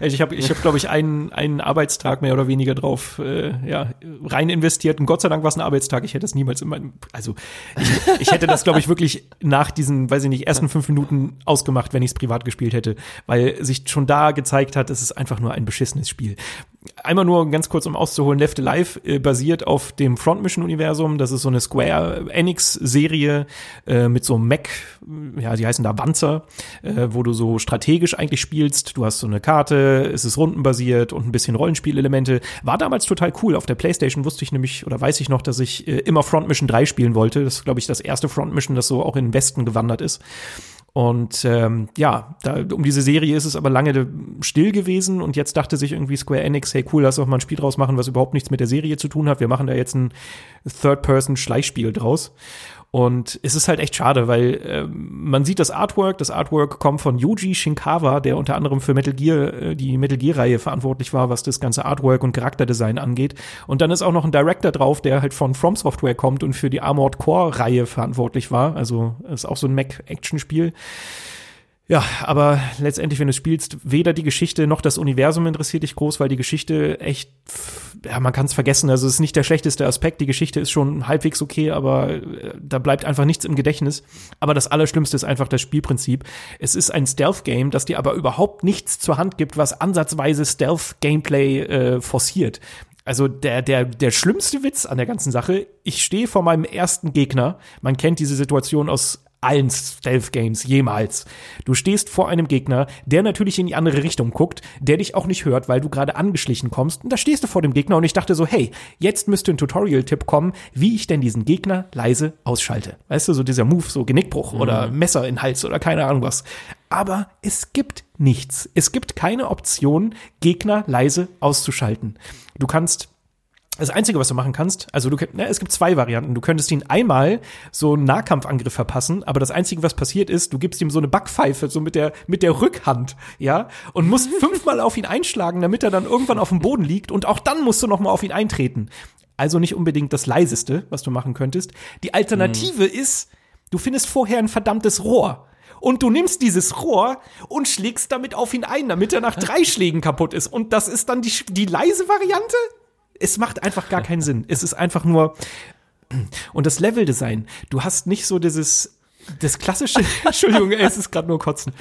Also ich habe, ich hab, glaube ich, einen, einen Arbeitstag mehr oder weniger drauf äh, ja, rein investiert. Und Gott sei Dank war es ein Arbeitstag. Ich hätte es niemals in meinem, also ich, ich hätte das, glaube ich, wirklich nach diesen, weiß ich nicht, ersten fünf Minuten ausgemacht, wenn ich es privat gespielt hätte. Weil sich schon da gezeigt hat, es ist einfach nur ein beschissenes Spiel. Einmal nur ganz kurz, um auszuholen, Left Alive äh, basiert auf dem Front Mission Universum. Das ist so eine Square Enix Serie äh, mit so einem Mac, ja, die heißen da Wanzer, äh, wo du so strategisch eigentlich spielst. Du hast so eine Karte, es ist rundenbasiert und ein bisschen Rollenspielelemente. War damals total cool. Auf der Playstation wusste ich nämlich, oder weiß ich noch, dass ich äh, immer Front Mission 3 spielen wollte. Das ist, glaube ich, das erste Front Mission, das so auch in den Westen gewandert ist. Und ähm, ja, da, um diese Serie ist es aber lange still gewesen und jetzt dachte sich irgendwie Square Enix, hey cool, lass doch mal ein Spiel draus machen, was überhaupt nichts mit der Serie zu tun hat. Wir machen da jetzt ein Third-Person-Schleichspiel draus. Und es ist halt echt schade, weil äh, man sieht das Artwork. Das Artwork kommt von Yuji Shinkawa, der unter anderem für Metal Gear, äh, die Metal Gear-Reihe verantwortlich war, was das ganze Artwork und Charakterdesign angeht. Und dann ist auch noch ein Director drauf, der halt von From Software kommt und für die Armored Core-Reihe verantwortlich war. Also ist auch so ein Mac-Action-Spiel. Ja, aber letztendlich, wenn du spielst, weder die Geschichte noch das Universum interessiert dich groß, weil die Geschichte echt, ja, man kann es vergessen. Also es ist nicht der schlechteste Aspekt. Die Geschichte ist schon halbwegs okay, aber äh, da bleibt einfach nichts im Gedächtnis. Aber das Allerschlimmste ist einfach das Spielprinzip. Es ist ein Stealth-Game, das dir aber überhaupt nichts zur Hand gibt, was ansatzweise Stealth-Gameplay äh, forciert. Also der, der, der schlimmste Witz an der ganzen Sache, ich stehe vor meinem ersten Gegner. Man kennt diese Situation aus allen Stealth-Games jemals. Du stehst vor einem Gegner, der natürlich in die andere Richtung guckt, der dich auch nicht hört, weil du gerade angeschlichen kommst. Und da stehst du vor dem Gegner und ich dachte so, hey, jetzt müsste ein Tutorial-Tipp kommen, wie ich denn diesen Gegner leise ausschalte. Weißt du, so dieser Move, so Genickbruch mhm. oder Messer in Hals oder keine Ahnung was. Aber es gibt nichts. Es gibt keine Option, Gegner leise auszuschalten. Du kannst das Einzige, was du machen kannst, also du, ne, es gibt zwei Varianten. Du könntest ihn einmal so einen Nahkampfangriff verpassen, aber das Einzige, was passiert ist, du gibst ihm so eine Backpfeife, so mit der, mit der Rückhand, ja, und musst [LAUGHS] fünfmal auf ihn einschlagen, damit er dann irgendwann auf dem Boden liegt und auch dann musst du nochmal auf ihn eintreten. Also nicht unbedingt das leiseste, was du machen könntest. Die Alternative mhm. ist, du findest vorher ein verdammtes Rohr und du nimmst dieses Rohr und schlägst damit auf ihn ein, damit er nach [LAUGHS] drei Schlägen kaputt ist. Und das ist dann die, die leise Variante? Es macht einfach gar keinen Sinn. Es ist einfach nur und das Leveldesign. Du hast nicht so dieses das klassische, [LAUGHS] Entschuldigung, es ist gerade nur Kotzen.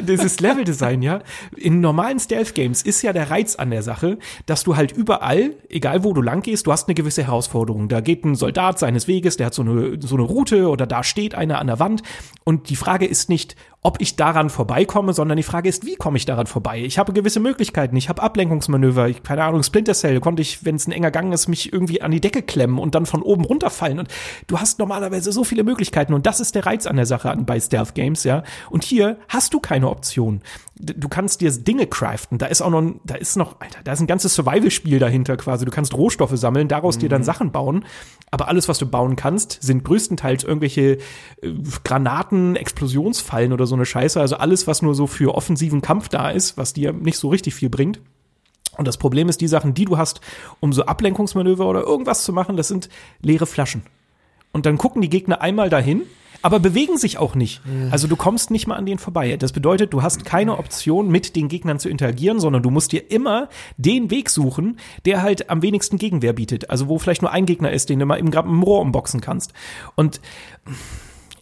Dieses Leveldesign, ja. In normalen Stealth-Games ist ja der Reiz an der Sache, dass du halt überall, egal wo du lang gehst, du hast eine gewisse Herausforderung. Da geht ein Soldat seines Weges, der hat so eine, so eine Route oder da steht einer an der Wand. Und die Frage ist nicht, ob ich daran vorbeikomme, sondern die Frage ist, wie komme ich daran vorbei? Ich habe gewisse Möglichkeiten, ich habe Ablenkungsmanöver, ich, keine Ahnung, Splinter Cell, konnte ich, wenn es ein enger Gang ist, mich irgendwie an die Decke klemmen und dann von oben runterfallen. Und du hast normalerweise so viele Möglichkeiten und das ist der Reiz an der Sache an, bei Stealth Games, ja. Und hier hast du keine Option. Du kannst dir Dinge craften. Da ist auch noch, da ist noch, Alter, da ist ein ganzes Survival-Spiel dahinter quasi. Du kannst Rohstoffe sammeln, daraus mhm. dir dann mhm. Sachen bauen. Aber alles, was du bauen kannst, sind größtenteils irgendwelche äh, Granaten, Explosionsfallen oder so eine Scheiße. Also alles, was nur so für offensiven Kampf da ist, was dir nicht so richtig viel bringt. Und das Problem ist, die Sachen, die du hast, um so Ablenkungsmanöver oder irgendwas zu machen, das sind leere Flaschen. Und dann gucken die Gegner einmal dahin, aber bewegen sich auch nicht. Also du kommst nicht mal an denen vorbei. Das bedeutet, du hast keine Option, mit den Gegnern zu interagieren, sondern du musst dir immer den Weg suchen, der halt am wenigsten Gegenwehr bietet. Also wo vielleicht nur ein Gegner ist, den du mal eben gerade im Rohr umboxen kannst. Und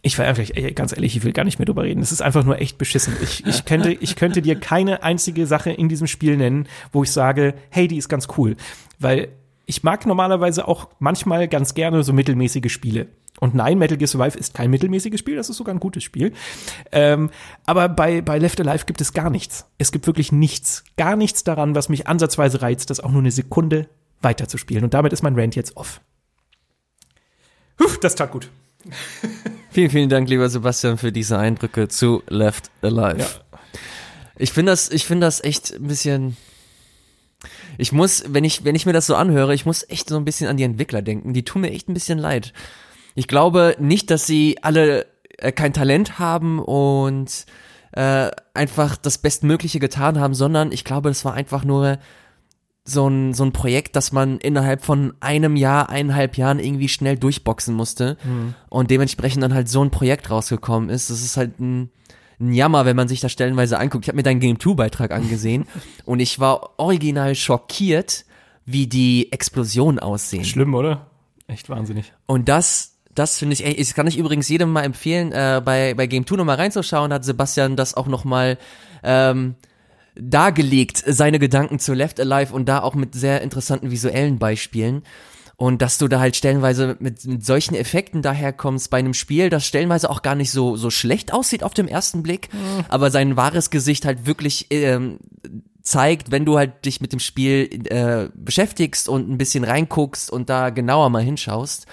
ich war einfach, ganz ehrlich, ich will gar nicht mehr drüber reden. Es ist einfach nur echt beschissen. Ich, ich, könnte, ich könnte dir keine einzige Sache in diesem Spiel nennen, wo ich sage, hey, die ist ganz cool. Weil ich mag normalerweise auch manchmal ganz gerne so mittelmäßige Spiele. Und nein, Metal Gear Survive ist kein mittelmäßiges Spiel, das ist sogar ein gutes Spiel. Ähm, aber bei, bei Left Alive gibt es gar nichts. Es gibt wirklich nichts, gar nichts daran, was mich ansatzweise reizt, das auch nur eine Sekunde weiterzuspielen. Und damit ist mein Rant jetzt off. Puh, das tat gut. Vielen, vielen Dank, lieber Sebastian, für diese Eindrücke zu Left Alive. Ja. Ich finde das, ich finde das echt ein bisschen. Ich muss, wenn ich, wenn ich mir das so anhöre, ich muss echt so ein bisschen an die Entwickler denken. Die tun mir echt ein bisschen leid. Ich glaube nicht, dass sie alle äh, kein Talent haben und äh, einfach das Bestmögliche getan haben, sondern ich glaube, das war einfach nur so ein, so ein Projekt, das man innerhalb von einem Jahr, eineinhalb Jahren irgendwie schnell durchboxen musste mhm. und dementsprechend dann halt so ein Projekt rausgekommen ist. Das ist halt ein, ein Jammer, wenn man sich das stellenweise anguckt. Ich habe mir deinen Game 2 Beitrag angesehen [LAUGHS] und ich war original schockiert, wie die Explosionen aussehen. Schlimm, oder? Echt wahnsinnig. Und das das finde ich, das kann ich übrigens jedem mal empfehlen, äh, bei, bei Game 2 nochmal reinzuschauen, hat Sebastian das auch nochmal ähm, dargelegt, seine Gedanken zu Left Alive und da auch mit sehr interessanten visuellen Beispielen. Und dass du da halt stellenweise mit, mit solchen Effekten daherkommst bei einem Spiel, das stellenweise auch gar nicht so, so schlecht aussieht auf dem ersten Blick, mhm. aber sein wahres Gesicht halt wirklich ähm, zeigt, wenn du halt dich mit dem Spiel äh, beschäftigst und ein bisschen reinguckst und da genauer mal hinschaust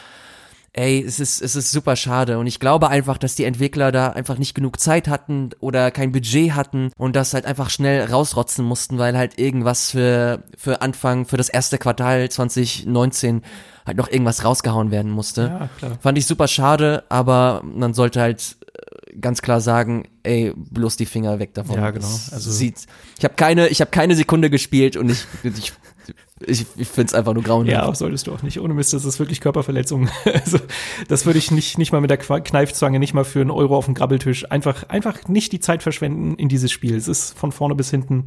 ey, es ist, es ist super schade. Und ich glaube einfach, dass die Entwickler da einfach nicht genug Zeit hatten oder kein Budget hatten und das halt einfach schnell rausrotzen mussten, weil halt irgendwas für, für Anfang, für das erste Quartal 2019 halt noch irgendwas rausgehauen werden musste. Ja, klar. Fand ich super schade, aber man sollte halt äh, ganz klar sagen, ey, bloß die Finger weg davon. Ja, genau. Also sieht, ich habe keine, ich habe keine Sekunde gespielt und ich, ich ich, ich finde es einfach nur grauenhaft. Ja, solltest du auch nicht. Ohne Mist, das ist wirklich Körperverletzung. [LAUGHS] also, das würde ich nicht, nicht mal mit der Kneifzange, nicht mal für einen Euro auf dem Grabbeltisch. Einfach, einfach nicht die Zeit verschwenden in dieses Spiel. Es ist von vorne bis hinten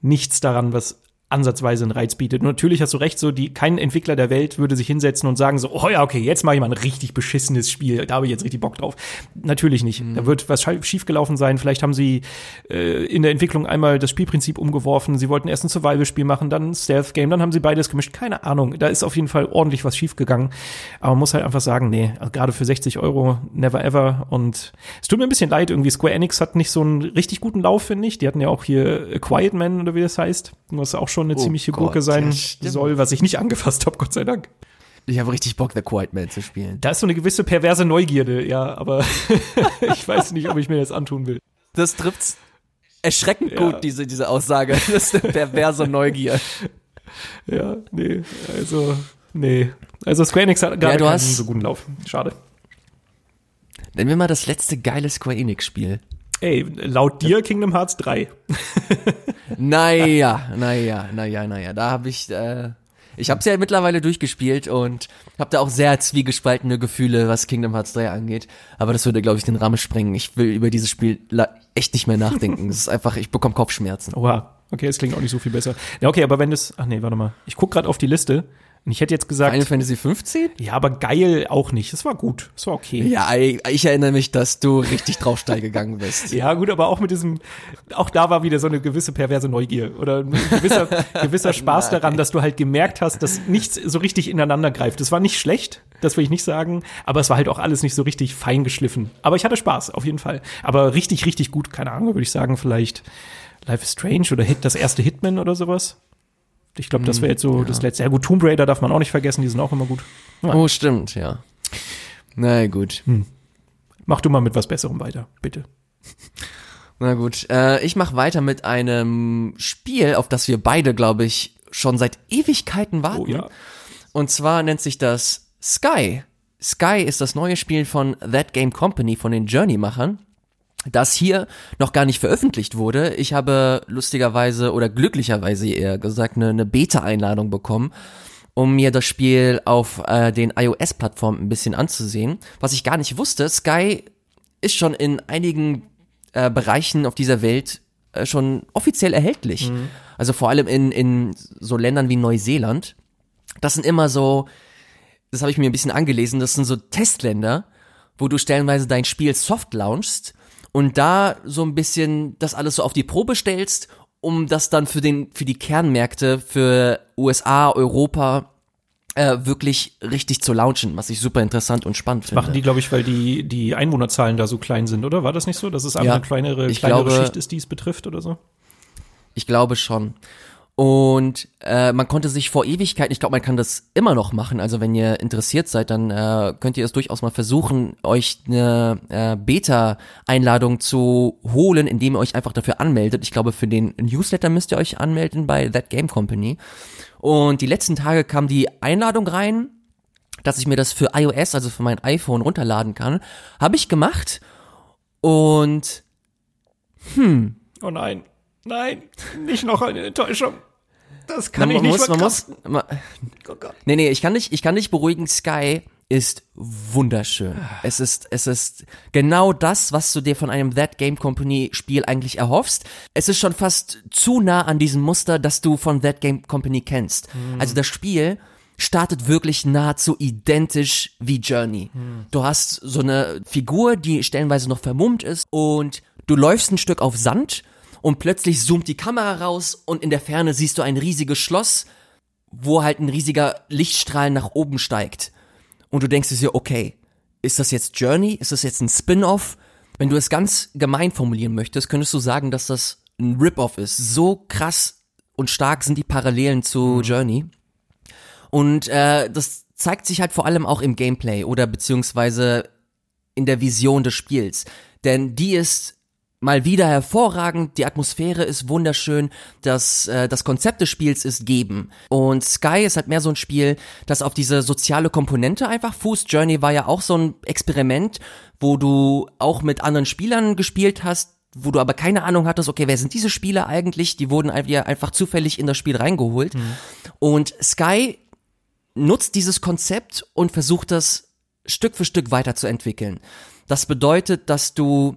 nichts daran, was ansatzweise einen Reiz bietet. Und natürlich hast du recht, so die kein Entwickler der Welt würde sich hinsetzen und sagen so, oh ja, okay, jetzt mache ich mal ein richtig beschissenes Spiel, da habe ich jetzt richtig Bock drauf. Natürlich nicht. Mhm. Da wird was schiefgelaufen sein. Vielleicht haben sie äh, in der Entwicklung einmal das Spielprinzip umgeworfen. Sie wollten erst ein Survival-Spiel machen, dann ein Stealth-Game, dann haben sie beides gemischt. Keine Ahnung. Da ist auf jeden Fall ordentlich was schiefgegangen. Aber man muss halt einfach sagen, nee, gerade für 60 Euro, never ever. Und es tut mir ein bisschen leid, irgendwie Square Enix hat nicht so einen richtig guten Lauf, finde ich. Die hatten ja auch hier Quiet Man oder wie das heißt, was auch schon schon eine oh ziemliche Gott, Gurke sein soll, was ich nicht angefasst habe, Gott sei Dank. Ich habe richtig Bock, The Quiet Man zu spielen. Da ist so eine gewisse perverse Neugierde, ja, aber [LAUGHS] ich weiß nicht, ob ich mir das antun will. Das trifft's erschreckend ja. gut, diese, diese Aussage. Das ist eine perverse Neugier. [LAUGHS] Ja, nee, also, nee. Also Square Enix hat gar ja, keinen so guten Lauf. Schade. Nennen wir mal das letzte geile Square Enix-Spiel. Ey, laut dir Kingdom Hearts 3. naja, naja, naja, naja. Da habe ich, äh, ich habe es ja mittlerweile durchgespielt und habe da auch sehr zwiegespaltene Gefühle, was Kingdom Hearts 3 angeht. Aber das würde, glaube ich, den Rahmen sprengen. Ich will über dieses Spiel echt nicht mehr nachdenken. Es ist einfach, ich bekomme Kopfschmerzen. Oha, okay, es klingt auch nicht so viel besser. Ja, okay, aber wenn das, ach nee, warte mal. Ich guck gerade auf die Liste. Und ich hätte jetzt gesagt. Final Fantasy 15? Ja, aber geil auch nicht. Es war gut. Es war okay. Ja, ich erinnere mich, dass du richtig drauf steil gegangen bist. [LAUGHS] ja, gut, aber auch mit diesem, auch da war wieder so eine gewisse perverse Neugier oder ein gewisser, [LAUGHS] gewisser Spaß daran, dass du halt gemerkt hast, dass nichts so richtig ineinander greift. Es war nicht schlecht, das will ich nicht sagen, aber es war halt auch alles nicht so richtig fein geschliffen. Aber ich hatte Spaß, auf jeden Fall. Aber richtig, richtig gut, keine Ahnung, würde ich sagen, vielleicht Life is Strange oder Hit, das erste Hitman oder sowas. Ich glaube, das wäre jetzt so ja. das letzte. Ja gut, Tomb Raider darf man auch nicht vergessen, die sind auch immer gut. Ja. Oh, stimmt, ja. Na gut. Hm. Mach du mal mit was Besserem weiter, bitte. Na gut, äh, ich mach weiter mit einem Spiel, auf das wir beide, glaube ich, schon seit Ewigkeiten warten. Oh, ja. Und zwar nennt sich das Sky. Sky ist das neue Spiel von That Game Company, von den Journey-Machern das hier noch gar nicht veröffentlicht wurde. Ich habe lustigerweise oder glücklicherweise eher gesagt eine, eine Beta-Einladung bekommen, um mir das Spiel auf äh, den iOS-Plattformen ein bisschen anzusehen. Was ich gar nicht wusste, Sky ist schon in einigen äh, Bereichen auf dieser Welt äh, schon offiziell erhältlich. Mhm. Also vor allem in, in so Ländern wie Neuseeland. Das sind immer so, das habe ich mir ein bisschen angelesen, das sind so Testländer, wo du stellenweise dein Spiel soft launchst und da so ein bisschen das alles so auf die Probe stellst, um das dann für den für die Kernmärkte für USA, Europa äh, wirklich richtig zu launchen, was ich super interessant und spannend finde. Machen die, glaube ich, weil die, die Einwohnerzahlen da so klein sind, oder? War das nicht so, dass es einfach Ja, eine kleinere, ich kleinere glaube- Schicht ist, die es betrifft oder so? Ich glaube schon. Und äh, man konnte sich vor Ewigkeiten, ich glaube, man kann das immer noch machen. Also wenn ihr interessiert seid, dann äh, könnt ihr es durchaus mal versuchen, euch eine äh, Beta-Einladung zu holen, indem ihr euch einfach dafür anmeldet. Ich glaube, für den Newsletter müsst ihr euch anmelden bei That Game Company. Und die letzten Tage kam die Einladung rein, dass ich mir das für iOS, also für mein iPhone runterladen kann. Habe ich gemacht. Und Oh nein, nein, nicht noch eine Enttäuschung. Das kann man, ich nicht muss, man muss, man, Oh Gott. Nee, nee, ich kann dich, ich kann dich beruhigen. Sky ist wunderschön. Es ist, es ist genau das, was du dir von einem That Game Company Spiel eigentlich erhoffst. Es ist schon fast zu nah an diesem Muster, das du von That Game Company kennst. Also das Spiel startet wirklich nahezu identisch wie Journey. Du hast so eine Figur, die stellenweise noch vermummt ist und du läufst ein Stück auf Sand und plötzlich zoomt die Kamera raus und in der Ferne siehst du ein riesiges Schloss wo halt ein riesiger Lichtstrahl nach oben steigt. Und du denkst dir, okay, ist das jetzt Journey? Ist das jetzt ein Spin-off? Wenn du es ganz gemein formulieren möchtest, könntest du sagen, dass das ein Rip-off ist. So krass und stark sind die Parallelen zu Journey. Und äh, das zeigt sich halt vor allem auch im Gameplay oder beziehungsweise in der Vision des Spiels. Denn die ist mal wieder hervorragend, die Atmosphäre ist wunderschön, das, äh, das Konzept des Spiels ist geben. Und Sky ist halt mehr so ein Spiel, das auf diese soziale Komponente einfach fußt. Journey war ja auch so ein Experiment, wo du auch mit anderen Spielern gespielt hast, wo du aber keine Ahnung hattest, okay, wer sind diese Spieler eigentlich? Die wurden einfach- einfach zufällig in das Spiel reingeholt. Und Sky nutzt dieses Konzept und versucht das Stück für Stück weiterzuentwickeln. Das bedeutet, dass du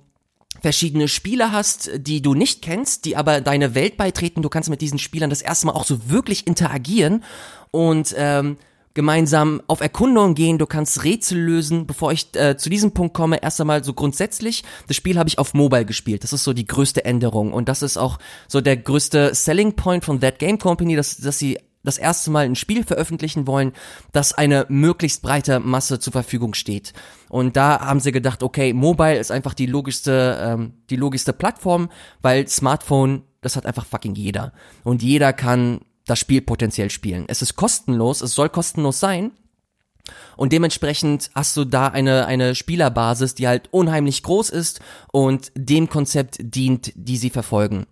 verschiedene Spieler hast, die du nicht kennst, die aber deine Welt beitreten. Du kannst mit diesen Spielern das erste Mal auch so wirklich interagieren und ähm, gemeinsam auf Erkundung gehen. Du kannst Rätsel lösen. Bevor ich äh, zu diesem Punkt komme, erst einmal so grundsätzlich. Das Spiel habe ich auf Mobile gespielt. Das ist so die größte Änderung und das ist auch so der größte Selling Point von That Game Company, dass, dass sie das erste Mal ein Spiel veröffentlichen wollen, das eine möglichst breite Masse zur Verfügung steht. Und da haben sie gedacht, okay, Mobile ist einfach die logischste, ähm, die logischste Plattform, weil Smartphone, das hat einfach fucking jeder. Und jeder kann das Spiel potenziell spielen. Es ist kostenlos, es soll kostenlos sein. Und dementsprechend hast du da eine, eine Spielerbasis, die halt unheimlich groß ist und dem Konzept dient, die sie verfolgen.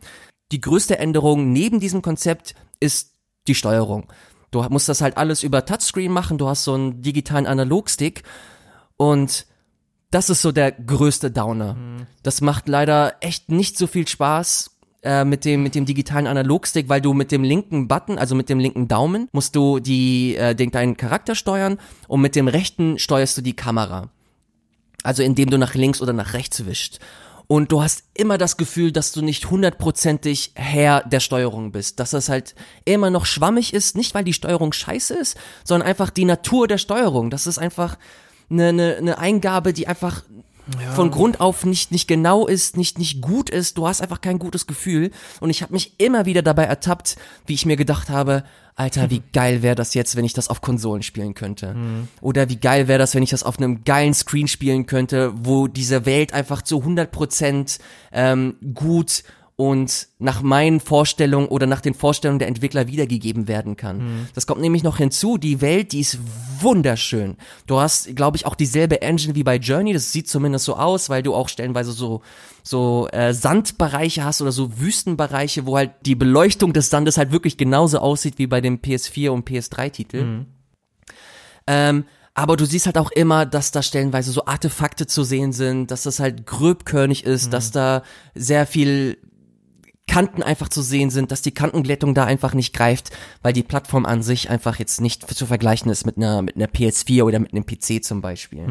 Die größte Änderung neben diesem Konzept ist die Steuerung. Du musst das halt alles über Touchscreen machen, du hast so einen digitalen Analogstick und das ist so der größte Downer. Das macht leider echt nicht so viel Spaß äh, mit dem mit dem digitalen Analogstick, weil du mit dem linken Button, also mit dem linken Daumen, musst du die äh, den deinen Charakter steuern und mit dem rechten steuerst du die Kamera. Also indem du nach links oder nach rechts wischt. Und du hast immer das Gefühl, dass du nicht hundertprozentig Herr der Steuerung bist. Dass das halt immer noch schwammig ist, nicht weil die Steuerung scheiße ist, sondern einfach die Natur der Steuerung. Das ist einfach eine, eine, eine Eingabe, die einfach von Grund auf nicht, nicht genau ist, nicht, nicht gut ist. Du hast einfach kein gutes Gefühl. Und ich habe mich immer wieder dabei ertappt, wie ich mir gedacht habe, Alter, wie [LAUGHS] geil wäre das jetzt, wenn ich das auf Konsolen spielen könnte. Oder wie geil wäre das, wenn ich das auf einem geilen Screen spielen könnte, wo diese Welt einfach zu 100% ähm, gut und nach meinen Vorstellungen oder nach den Vorstellungen der Entwickler wiedergegeben werden kann. Das kommt nämlich noch hinzu, die Welt, die ist wunderschön. Du hast, glaube ich, auch dieselbe Engine wie bei Journey, das sieht zumindest so aus, weil du auch stellenweise so so äh, Sandbereiche hast oder so Wüstenbereiche, wo halt die Beleuchtung des Sandes halt wirklich genauso aussieht wie bei dem PS4 und PS3-Titel. Ähm, aber du siehst halt auch immer, dass da stellenweise so Artefakte zu sehen sind, dass das halt gröbkörnig ist, dass da sehr viel Kanten einfach zu sehen sind, dass die Kantenglättung da einfach nicht greift, weil die Plattform an sich einfach jetzt nicht zu vergleichen ist mit einer mit einer PS4 oder mit einem PC zum Beispiel.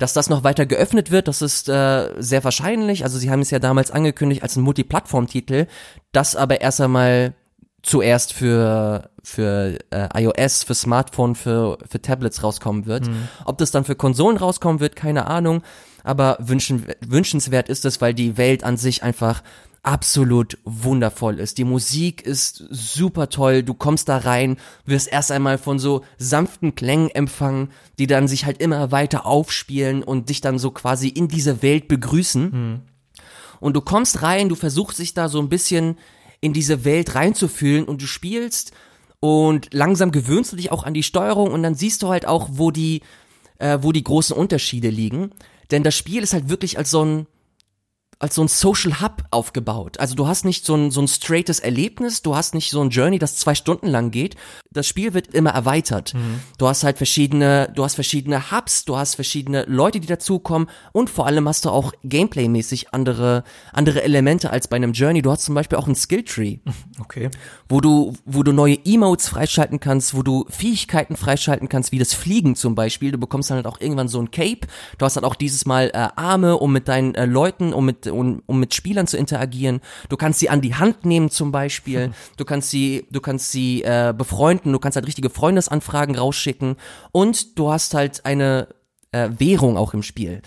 Dass das noch weiter geöffnet wird, das ist äh, sehr wahrscheinlich. Also sie haben es ja damals angekündigt als ein Multiplattform-Titel, das aber erst einmal zuerst für für äh, iOS, für Smartphone, für für Tablets rauskommen wird. Ob das dann für Konsolen rauskommen wird, keine Ahnung. Aber wünschen, wünschenswert ist es, weil die Welt an sich einfach absolut wundervoll ist. Die Musik ist super toll. Du kommst da rein, wirst erst einmal von so sanften Klängen empfangen, die dann sich halt immer weiter aufspielen und dich dann so quasi in diese Welt begrüßen. Mhm. Und du kommst rein, du versuchst dich da so ein bisschen in diese Welt reinzufühlen und du spielst und langsam gewöhnst du dich auch an die Steuerung und dann siehst du halt auch, wo die, äh, wo die großen Unterschiede liegen. Denn das Spiel ist halt wirklich als so ein, als so ein Social Hub aufgebaut. Also du hast nicht so ein, so ein straightes Erlebnis, du hast nicht so ein Journey, das zwei Stunden lang geht. Das Spiel wird immer erweitert. Mhm. Du hast halt verschiedene, du hast verschiedene Hubs, du hast verschiedene Leute, die dazukommen und vor allem hast du auch Gameplay-mäßig andere, andere Elemente als bei einem Journey. Du hast zum Beispiel auch ein Skilltree. [LAUGHS] Okay. Wo du, wo du neue Emotes freischalten kannst, wo du Fähigkeiten freischalten kannst, wie das Fliegen zum Beispiel. Du bekommst dann halt auch irgendwann so ein Cape. Du hast halt auch dieses Mal äh, Arme, um mit deinen äh, Leuten, um mit um, um mit Spielern zu interagieren. Du kannst sie an die Hand nehmen zum Beispiel. [LAUGHS] Du kannst sie, du kannst sie äh, befreunden. Du kannst halt richtige Freundesanfragen rausschicken. Und du hast halt eine äh, Währung auch im Spiel.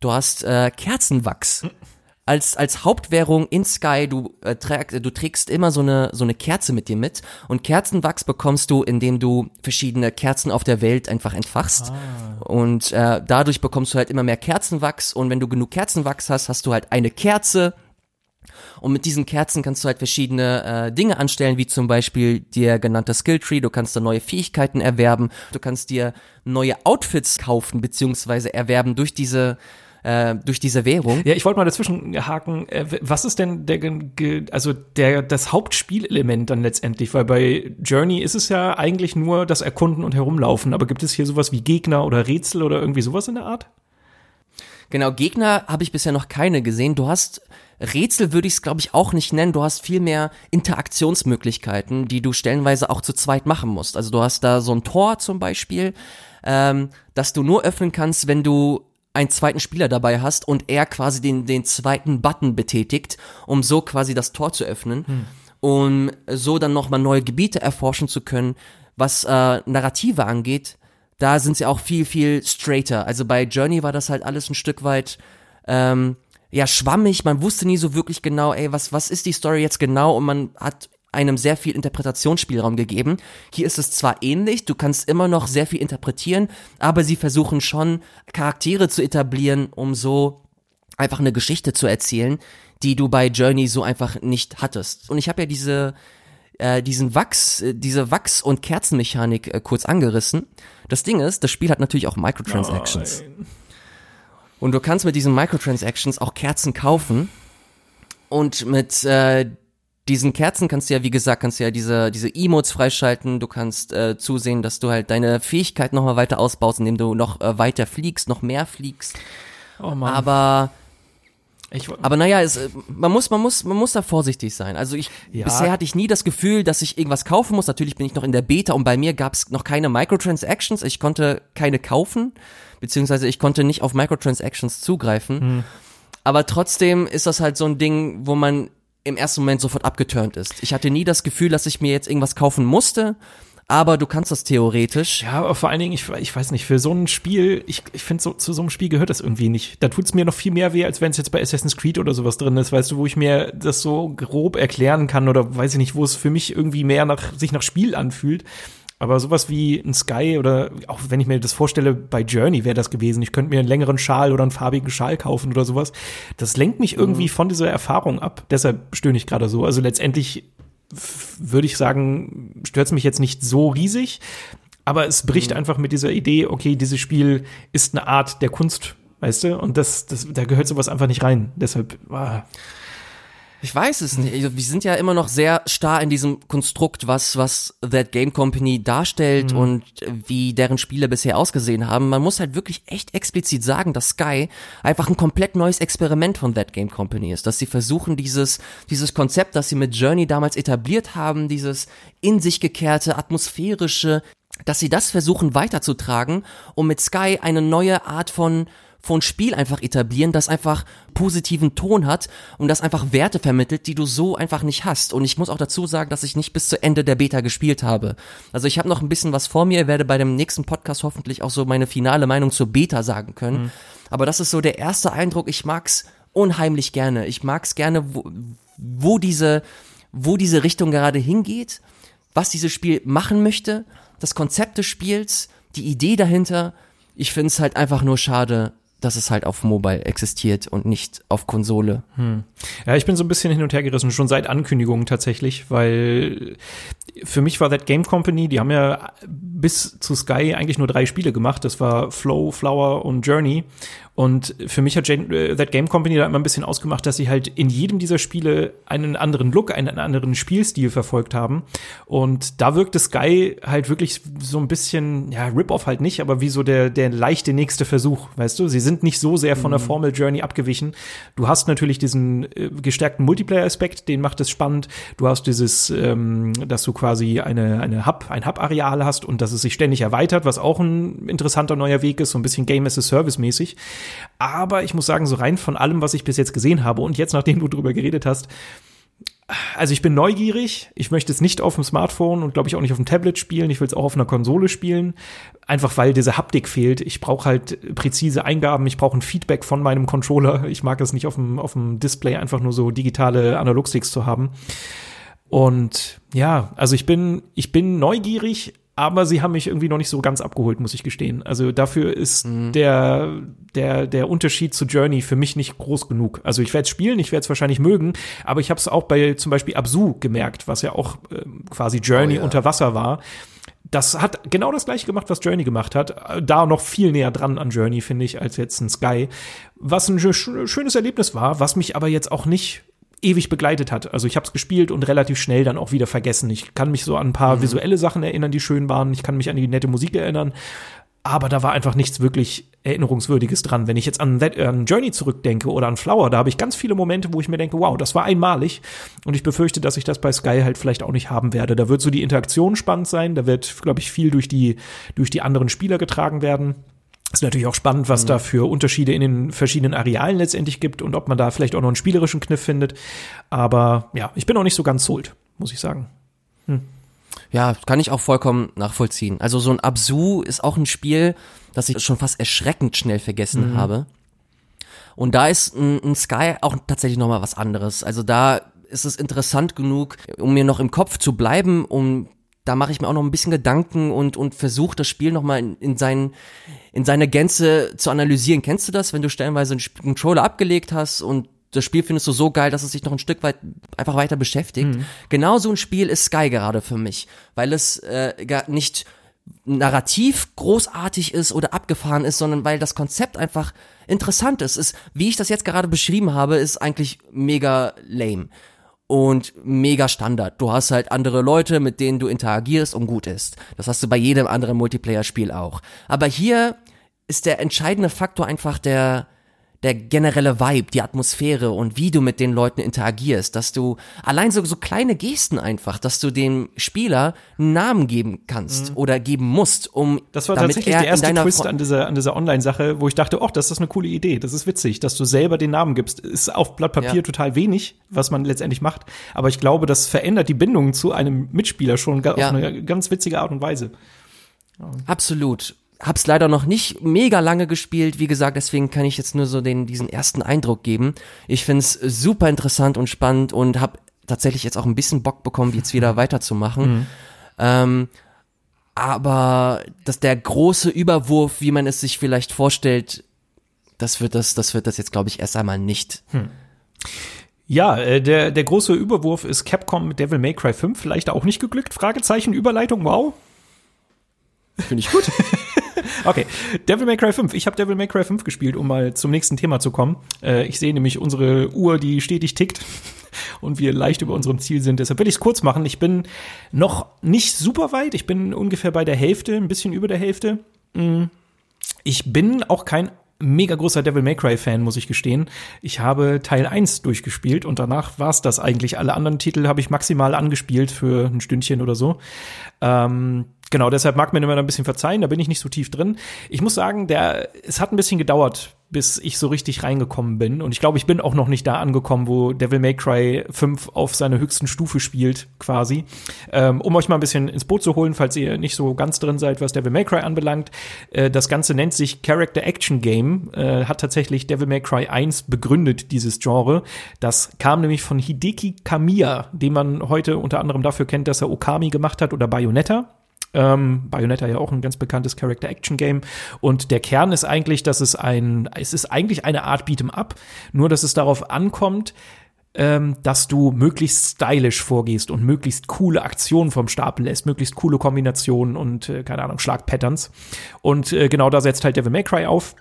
Du hast äh, Kerzenwachs. [LAUGHS] Als, als Hauptwährung in Sky, du, äh, träg, du trägst immer so eine, so eine Kerze mit dir mit und Kerzenwachs bekommst du, indem du verschiedene Kerzen auf der Welt einfach entfachst. Ah. Und äh, dadurch bekommst du halt immer mehr Kerzenwachs und wenn du genug Kerzenwachs hast, hast du halt eine Kerze, und mit diesen Kerzen kannst du halt verschiedene äh, Dinge anstellen, wie zum Beispiel dir genannter Skilltree. Du kannst da neue Fähigkeiten erwerben. Du kannst dir neue Outfits kaufen beziehungsweise erwerben durch diese äh, durch diese Währung. Ja, ich wollte mal dazwischen haken. Äh, was ist denn der, also der, das Hauptspielelement dann letztendlich? Weil bei Journey ist es ja eigentlich nur das Erkunden und Herumlaufen. Aber gibt es hier sowas wie Gegner oder Rätsel oder irgendwie sowas in der Art? Genau, Gegner habe ich bisher noch keine gesehen. Du hast Rätsel würde ich es, glaube ich, auch nicht nennen. Du hast viel mehr Interaktionsmöglichkeiten, die du stellenweise auch zu zweit machen musst. Also du hast da so ein Tor zum Beispiel, ähm, das du nur öffnen kannst, wenn du einen zweiten Spieler dabei hast und er quasi den, den zweiten Button betätigt, um so quasi das Tor zu öffnen, hm. um so dann nochmal neue Gebiete erforschen zu können. Was äh, Narrative angeht, da sind sie auch viel, viel straighter. Also bei Journey war das halt alles ein Stück weit ähm, ja schwammig, man wusste nie so wirklich genau, ey, was, was ist die Story jetzt genau und man hat einem sehr viel Interpretationsspielraum gegeben. Hier ist es zwar ähnlich, du kannst immer noch sehr viel interpretieren, aber sie versuchen schon Charaktere zu etablieren, um so einfach eine Geschichte zu erzählen, die du bei Journey so einfach nicht hattest. Und ich habe ja diese äh, diesen Wachs, äh, diese Wachs- und Kerzenmechanik äh, kurz angerissen. Das Ding ist, das Spiel hat natürlich auch Microtransactions. Nein. Und du kannst mit diesen Microtransactions auch Kerzen kaufen. Und mit äh, diesen Kerzen kannst du ja, wie gesagt, kannst du ja diese, diese Emotes freischalten. Du kannst äh, zusehen, dass du halt deine Fähigkeit nochmal weiter ausbaust, indem du noch äh, weiter fliegst, noch mehr fliegst. Oh Mann. Aber ich, aber naja, es, man muss, man muss, man muss da vorsichtig sein. Also ich ja. bisher hatte ich nie das Gefühl, dass ich irgendwas kaufen muss. Natürlich bin ich noch in der Beta und bei mir gab es noch keine Microtransactions. Ich konnte keine kaufen, beziehungsweise ich konnte nicht auf Microtransactions zugreifen. Hm. Aber trotzdem ist das halt so ein Ding, wo man im ersten Moment sofort abgeturnt ist. Ich hatte nie das Gefühl, dass ich mir jetzt irgendwas kaufen musste, aber du kannst das theoretisch. Ja, aber vor allen Dingen, ich, ich weiß nicht, für so ein Spiel, ich, ich finde, so, zu so einem Spiel gehört das irgendwie nicht. Da tut es mir noch viel mehr weh, als wenn es jetzt bei Assassin's Creed oder sowas drin ist, weißt du, wo ich mir das so grob erklären kann oder weiß ich nicht, wo es für mich irgendwie mehr nach, sich nach Spiel anfühlt. Aber sowas wie ein Sky oder auch wenn ich mir das vorstelle, bei Journey wäre das gewesen. Ich könnte mir einen längeren Schal oder einen farbigen Schal kaufen oder sowas. Das lenkt mich irgendwie mhm. von dieser Erfahrung ab. Deshalb stöhne ich gerade so. Also letztendlich würde ich sagen, stört es mich jetzt nicht so riesig. Aber es bricht mhm. einfach mit dieser Idee, okay, dieses Spiel ist eine Art der Kunst, weißt du? Und das, das, da gehört sowas einfach nicht rein. Deshalb, ah. Ich weiß es nicht. Also, wir sind ja immer noch sehr starr in diesem Konstrukt, was, was That Game Company darstellt mhm. und wie deren Spiele bisher ausgesehen haben. Man muss halt wirklich echt explizit sagen, dass Sky einfach ein komplett neues Experiment von That Game Company ist. Dass sie versuchen, dieses, dieses Konzept, das sie mit Journey damals etabliert haben, dieses in sich gekehrte, atmosphärische, dass sie das versuchen weiterzutragen, um mit Sky eine neue Art von von Spiel einfach etablieren, das einfach positiven Ton hat und das einfach Werte vermittelt, die du so einfach nicht hast. Und ich muss auch dazu sagen, dass ich nicht bis zu Ende der Beta gespielt habe. Also ich habe noch ein bisschen was vor mir, werde bei dem nächsten Podcast hoffentlich auch so meine finale Meinung zur Beta sagen können. Mhm. Aber das ist so der erste Eindruck. Ich mag's unheimlich gerne. Ich mag es gerne, wo, wo diese, wo diese Richtung gerade hingeht, was dieses Spiel machen möchte, das Konzept des Spiels, die Idee dahinter. Ich finde es halt einfach nur schade, dass es halt auf Mobile existiert und nicht auf Konsole. Hm. Ja, ich bin so ein bisschen hin und her gerissen, schon seit Ankündigungen tatsächlich, weil für mich war That Game Company, die haben ja bis zu Sky eigentlich nur drei Spiele gemacht. Das war Flow, Flower und Journey. Und für mich hat Jane, äh, That Game Company da immer ein bisschen ausgemacht, dass sie halt in jedem dieser Spiele einen anderen Look, einen anderen Spielstil verfolgt haben. Und da wirkte Sky halt wirklich so ein bisschen, ja, Rip-Off halt nicht, aber wie so der, der leichte nächste Versuch, weißt du? Sie sind nicht so sehr von der mhm. Formel Journey abgewichen. Du hast natürlich diesen äh, gestärkten Multiplayer-Aspekt, den macht es spannend. Du hast dieses, ähm, dass du quasi eine, eine Hub, ein Hub-Areal hast und dass es sich ständig erweitert, was auch ein interessanter neuer Weg ist, so ein bisschen Game as a Service mäßig. Aber ich muss sagen, so rein von allem, was ich bis jetzt gesehen habe und jetzt, nachdem du drüber geredet hast, also ich bin neugierig. Ich möchte es nicht auf dem Smartphone und glaube ich auch nicht auf dem Tablet spielen. Ich will es auch auf einer Konsole spielen, einfach weil diese Haptik fehlt. Ich brauche halt präzise Eingaben. Ich brauche ein Feedback von meinem Controller. Ich mag es nicht auf dem auf dem Display einfach nur so digitale Analogsticks zu haben. Und ja, also ich bin ich bin neugierig, aber sie haben mich irgendwie noch nicht so ganz abgeholt, muss ich gestehen. Also dafür ist mhm. der, der, der Unterschied zu Journey für mich nicht groß genug. Also ich werde es spielen, ich werde es wahrscheinlich mögen, aber ich habe es auch bei zum Beispiel Absu gemerkt, was ja auch äh, quasi Journey oh, ja. unter Wasser war. Das hat genau das gleiche gemacht, was Journey gemacht hat. Da noch viel näher dran an Journey, finde ich, als jetzt ein Sky. Was ein schönes Erlebnis war, was mich aber jetzt auch nicht ewig begleitet hat. Also ich habe es gespielt und relativ schnell dann auch wieder vergessen. Ich kann mich so an ein paar mhm. visuelle Sachen erinnern, die schön waren. Ich kann mich an die nette Musik erinnern. Aber da war einfach nichts wirklich Erinnerungswürdiges dran. Wenn ich jetzt an, That, an Journey zurückdenke oder an Flower, da habe ich ganz viele Momente, wo ich mir denke, wow, das war einmalig. Und ich befürchte, dass ich das bei Sky halt vielleicht auch nicht haben werde. Da wird so die Interaktion spannend sein. Da wird, glaube ich, viel durch die, durch die anderen Spieler getragen werden. Ist natürlich auch spannend, was mhm. da für Unterschiede in den verschiedenen Arealen letztendlich gibt und ob man da vielleicht auch noch einen spielerischen Kniff findet. Aber ja, ich bin auch nicht so ganz sold, muss ich sagen. Hm. Ja, kann ich auch vollkommen nachvollziehen. Also so ein Absu ist auch ein Spiel, das ich schon fast erschreckend schnell vergessen mhm. habe. Und da ist ein, ein Sky auch tatsächlich nochmal was anderes. Also da ist es interessant genug, um mir noch im Kopf zu bleiben, um da mache ich mir auch noch ein bisschen Gedanken und, und versuche das Spiel nochmal in, in, sein, in seine Gänze zu analysieren. Kennst du das, wenn du stellenweise einen Controller abgelegt hast und das Spiel findest du so geil, dass es sich noch ein Stück weit einfach weiter beschäftigt? Mhm. Genau so ein Spiel ist Sky gerade für mich, weil es äh, gar nicht narrativ großartig ist oder abgefahren ist, sondern weil das Konzept einfach interessant ist. ist wie ich das jetzt gerade beschrieben habe, ist eigentlich mega lame und mega Standard. Du hast halt andere Leute, mit denen du interagierst und gut ist. Das hast du bei jedem anderen Multiplayer-Spiel auch. Aber hier ist der entscheidende Faktor einfach der, der generelle Vibe, die Atmosphäre und wie du mit den Leuten interagierst, dass du allein so, so kleine Gesten einfach, dass du dem Spieler einen Namen geben kannst mhm. oder geben musst, um Das war tatsächlich der erste Twist an dieser, an dieser Online-Sache, wo ich dachte, oh, das ist eine coole Idee, das ist witzig, dass du selber den Namen gibst. Ist auf Blatt Papier ja. total wenig, was man letztendlich macht, aber ich glaube, das verändert die Bindung zu einem Mitspieler schon ja. auf eine ganz witzige Art und Weise. Absolut hab's leider noch nicht mega lange gespielt, wie gesagt, deswegen kann ich jetzt nur so den diesen ersten Eindruck geben. Ich find's super interessant und spannend und hab tatsächlich jetzt auch ein bisschen Bock bekommen, jetzt wieder weiterzumachen. Mhm. Ähm, aber dass der große Überwurf, wie man es sich vielleicht vorstellt, das wird das, das wird das jetzt, glaube ich, erst einmal nicht. Hm. Ja, äh, der, der große Überwurf ist Capcom mit Devil May Cry 5 vielleicht auch nicht geglückt? Fragezeichen, Überleitung, wow. Finde ich gut. [LAUGHS] okay, Devil May Cry 5. Ich habe Devil May Cry 5 gespielt, um mal zum nächsten Thema zu kommen. Äh, ich sehe nämlich unsere Uhr, die stetig tickt [LAUGHS] und wir leicht über unserem Ziel sind. Deshalb will ich es kurz machen. Ich bin noch nicht super weit. Ich bin ungefähr bei der Hälfte, ein bisschen über der Hälfte. Mm. Ich bin auch kein mega großer Devil May Cry Fan, muss ich gestehen. Ich habe Teil 1 durchgespielt und danach war es das eigentlich. Alle anderen Titel habe ich maximal angespielt für ein Stündchen oder so. Ähm, genau, deshalb mag mir immer ein bisschen verzeihen, da bin ich nicht so tief drin. Ich muss sagen, der, es hat ein bisschen gedauert, bis ich so richtig reingekommen bin. Und ich glaube, ich bin auch noch nicht da angekommen, wo Devil May Cry 5 auf seiner höchsten Stufe spielt, quasi. Ähm, um euch mal ein bisschen ins Boot zu holen, falls ihr nicht so ganz drin seid, was Devil May Cry anbelangt. Äh, das Ganze nennt sich Character Action Game, äh, hat tatsächlich Devil May Cry 1 begründet, dieses Genre. Das kam nämlich von Hideki Kamiya, den man heute unter anderem dafür kennt, dass er Okami gemacht hat oder Bayonetta. Ähm, Bayonetta ja auch ein ganz bekanntes Character-Action-Game. Und der Kern ist eigentlich, dass es ein, es ist eigentlich eine Art Beat'em Up, nur dass es darauf ankommt, ähm, dass du möglichst stylisch vorgehst und möglichst coole Aktionen vom Stapel lässt, möglichst coole Kombinationen und, äh, keine Ahnung, Schlagpatterns. Und äh, genau da setzt halt Devil May Cry auf.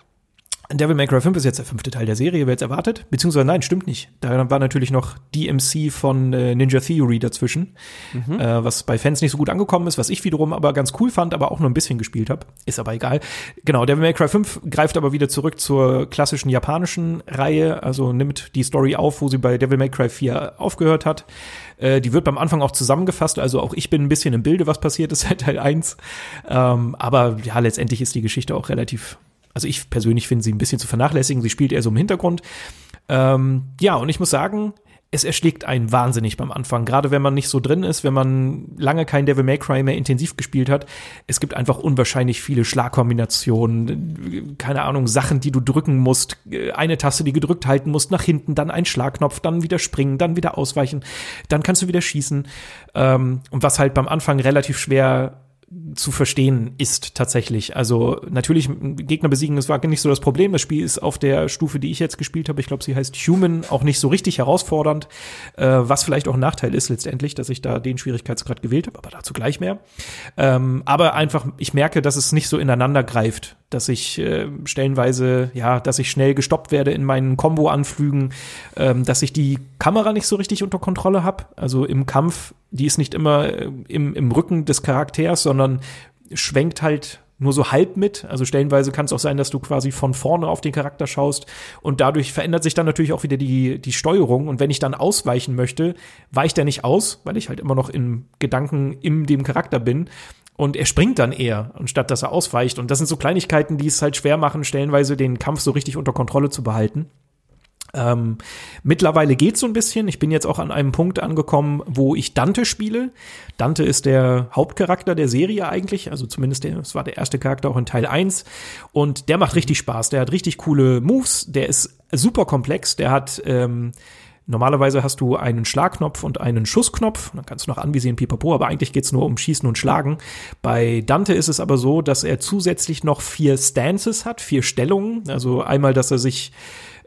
Devil May Cry 5 ist jetzt der fünfte Teil der Serie, wer jetzt erwartet. Beziehungsweise nein, stimmt nicht. Da war natürlich noch DMC von äh, Ninja Theory dazwischen, mhm. äh, was bei Fans nicht so gut angekommen ist, was ich wiederum aber ganz cool fand, aber auch nur ein bisschen gespielt habe. Ist aber egal. Genau, Devil May Cry 5 greift aber wieder zurück zur klassischen japanischen Reihe, also nimmt die Story auf, wo sie bei Devil May Cry 4 aufgehört hat. Äh, die wird beim Anfang auch zusammengefasst, also auch ich bin ein bisschen im Bilde, was passiert ist seit Teil 1. Ähm, aber ja, letztendlich ist die Geschichte auch relativ also ich persönlich finde sie ein bisschen zu vernachlässigen. Sie spielt eher so im Hintergrund. Ähm, ja, und ich muss sagen, es erschlägt einen wahnsinnig beim Anfang. Gerade wenn man nicht so drin ist, wenn man lange kein Devil May Cry mehr intensiv gespielt hat. Es gibt einfach unwahrscheinlich viele Schlagkombinationen, keine Ahnung, Sachen, die du drücken musst. Eine Taste, die gedrückt halten musst, nach hinten, dann ein Schlagknopf, dann wieder springen, dann wieder ausweichen, dann kannst du wieder schießen. Ähm, und was halt beim Anfang relativ schwer zu verstehen ist tatsächlich. Also natürlich Gegner besiegen, das war nicht so das Problem. Das Spiel ist auf der Stufe, die ich jetzt gespielt habe, ich glaube, sie heißt Human, auch nicht so richtig herausfordernd, äh, was vielleicht auch ein Nachteil ist letztendlich, dass ich da den Schwierigkeitsgrad gewählt habe, aber dazu gleich mehr. Ähm, aber einfach, ich merke, dass es nicht so ineinander greift, dass ich äh, stellenweise, ja, dass ich schnell gestoppt werde in meinen Combo-Anflügen, ähm, dass ich die Kamera nicht so richtig unter Kontrolle habe. Also im Kampf, die ist nicht immer äh, im, im Rücken des Charakters, sondern schwenkt halt nur so halb mit. Also stellenweise kann es auch sein, dass du quasi von vorne auf den Charakter schaust und dadurch verändert sich dann natürlich auch wieder die, die Steuerung. Und wenn ich dann ausweichen möchte, weicht er nicht aus, weil ich halt immer noch in Gedanken in dem Charakter bin. Und er springt dann eher, anstatt dass er ausweicht. Und das sind so Kleinigkeiten, die es halt schwer machen, stellenweise den Kampf so richtig unter Kontrolle zu behalten. Ähm, mittlerweile geht's so ein bisschen. Ich bin jetzt auch an einem Punkt angekommen, wo ich Dante spiele. Dante ist der Hauptcharakter der Serie eigentlich, also zumindest der, das war der erste Charakter auch in Teil 1. Und der macht richtig Spaß. Der hat richtig coole Moves. Der ist super komplex. Der hat ähm, Normalerweise hast du einen Schlagknopf und einen Schussknopf. Dann kannst du noch anvisieren, pipapo, aber eigentlich geht's nur um Schießen und Schlagen. Bei Dante ist es aber so, dass er zusätzlich noch vier Stances hat, vier Stellungen. Also einmal, dass er sich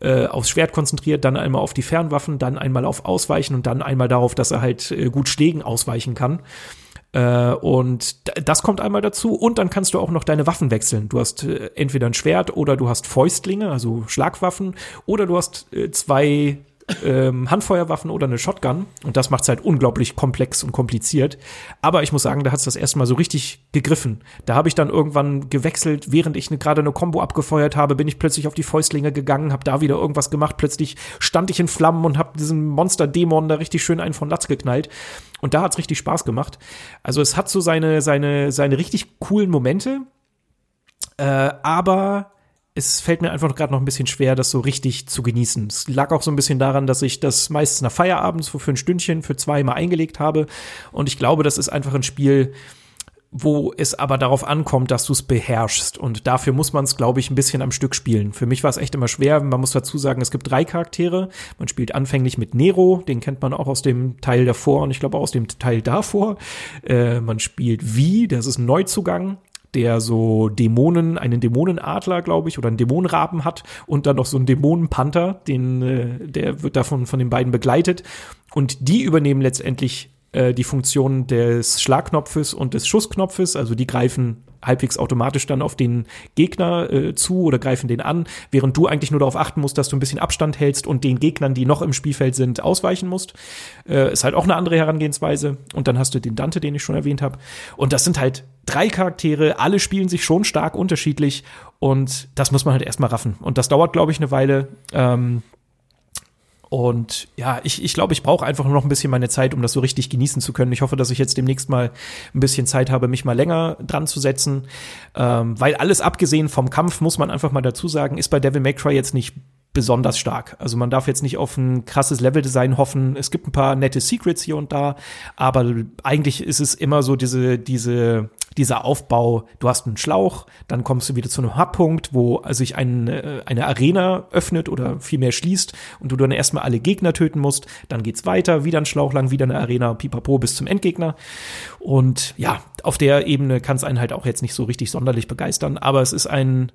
äh, aufs Schwert konzentriert, dann einmal auf die Fernwaffen, dann einmal auf Ausweichen und dann einmal darauf, dass er halt äh, gut Schlägen ausweichen kann. Äh, und das kommt einmal dazu. Und dann kannst du auch noch deine Waffen wechseln. Du hast entweder ein Schwert oder du hast Fäustlinge, also Schlagwaffen, oder du hast zwei ähm, Handfeuerwaffen oder eine Shotgun. Und das macht es halt unglaublich komplex und kompliziert. Aber ich muss sagen, da hat es das erste Mal so richtig gegriffen. Da habe ich dann irgendwann gewechselt, während ich ne, gerade eine Combo abgefeuert habe, bin ich plötzlich auf die Fäustlinge gegangen, habe da wieder irgendwas gemacht. Plötzlich stand ich in Flammen und habe diesen Monster-Dämon da richtig schön einen von Latz geknallt. Und da hat's richtig Spaß gemacht. Also es hat so seine, seine, seine richtig coolen Momente. Äh, aber es fällt mir einfach gerade noch ein bisschen schwer, das so richtig zu genießen. Es lag auch so ein bisschen daran, dass ich das meistens nach Feierabend so für ein Stündchen, für zwei mal eingelegt habe. Und ich glaube, das ist einfach ein Spiel, wo es aber darauf ankommt, dass du es beherrschst. Und dafür muss man es, glaube ich, ein bisschen am Stück spielen. Für mich war es echt immer schwer. Man muss dazu sagen, es gibt drei Charaktere. Man spielt anfänglich mit Nero, den kennt man auch aus dem Teil davor und ich glaube auch aus dem Teil davor. Äh, man spielt Vi, das ist ein Neuzugang der so Dämonen, einen Dämonenadler, glaube ich, oder einen Dämonenraben hat und dann noch so einen Dämonenpanther, den, äh, der wird davon von den beiden begleitet. Und die übernehmen letztendlich äh, die Funktion des Schlagknopfes und des Schussknopfes, also die greifen halbwegs automatisch dann auf den Gegner äh, zu oder greifen den an, während du eigentlich nur darauf achten musst, dass du ein bisschen Abstand hältst und den Gegnern, die noch im Spielfeld sind, ausweichen musst. Äh, ist halt auch eine andere Herangehensweise. Und dann hast du den Dante, den ich schon erwähnt habe. Und das sind halt drei Charaktere, alle spielen sich schon stark unterschiedlich und das muss man halt erstmal raffen. Und das dauert, glaube ich, eine Weile. Ähm, Und ja, ich, ich glaube, ich brauche einfach noch ein bisschen meine Zeit, um das so richtig genießen zu können. Ich hoffe, dass ich jetzt demnächst mal ein bisschen Zeit habe, mich mal länger dran zu setzen. Ähm, weil alles abgesehen vom Kampf, muss man einfach mal dazu sagen, ist bei Devil May Cry jetzt nicht besonders stark. Also man darf jetzt nicht auf ein krasses Leveldesign hoffen. Es gibt ein paar nette Secrets hier und da, aber eigentlich ist es immer so diese, diese, dieser Aufbau, du hast einen Schlauch, dann kommst du wieder zu einem Hubpunkt, wo sich ein, äh, eine Arena öffnet oder vielmehr schließt und du dann erstmal alle Gegner töten musst. Dann geht's weiter, wieder ein Schlauch lang, wieder eine Arena, pipapo bis zum Endgegner. Und ja, auf der Ebene kann es einen halt auch jetzt nicht so richtig sonderlich begeistern, aber es ist ein,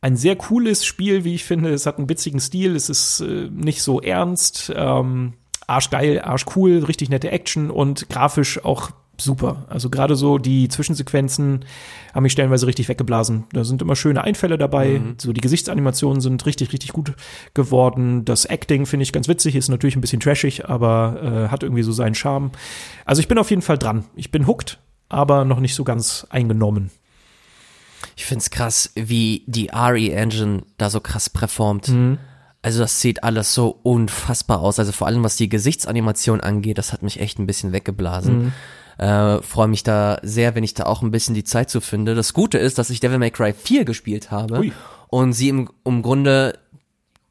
ein sehr cooles Spiel, wie ich finde. Es hat einen witzigen Stil, es ist äh, nicht so ernst, ähm, arschgeil, arschcool, richtig nette Action und grafisch auch super. Also gerade so die Zwischensequenzen haben mich stellenweise richtig weggeblasen. Da sind immer schöne Einfälle dabei. Mhm. So die Gesichtsanimationen sind richtig, richtig gut geworden. Das Acting finde ich ganz witzig, ist natürlich ein bisschen trashig, aber äh, hat irgendwie so seinen Charme. Also ich bin auf jeden Fall dran. Ich bin hooked, aber noch nicht so ganz eingenommen. Ich find's krass, wie die RE-Engine da so krass performt. Mhm. Also das sieht alles so unfassbar aus. Also vor allem was die Gesichtsanimation angeht, das hat mich echt ein bisschen weggeblasen. Mhm. Äh, Freue mich da sehr, wenn ich da auch ein bisschen die Zeit zu finde. Das Gute ist, dass ich Devil May Cry 4 gespielt habe Ui. und sie im, im Grunde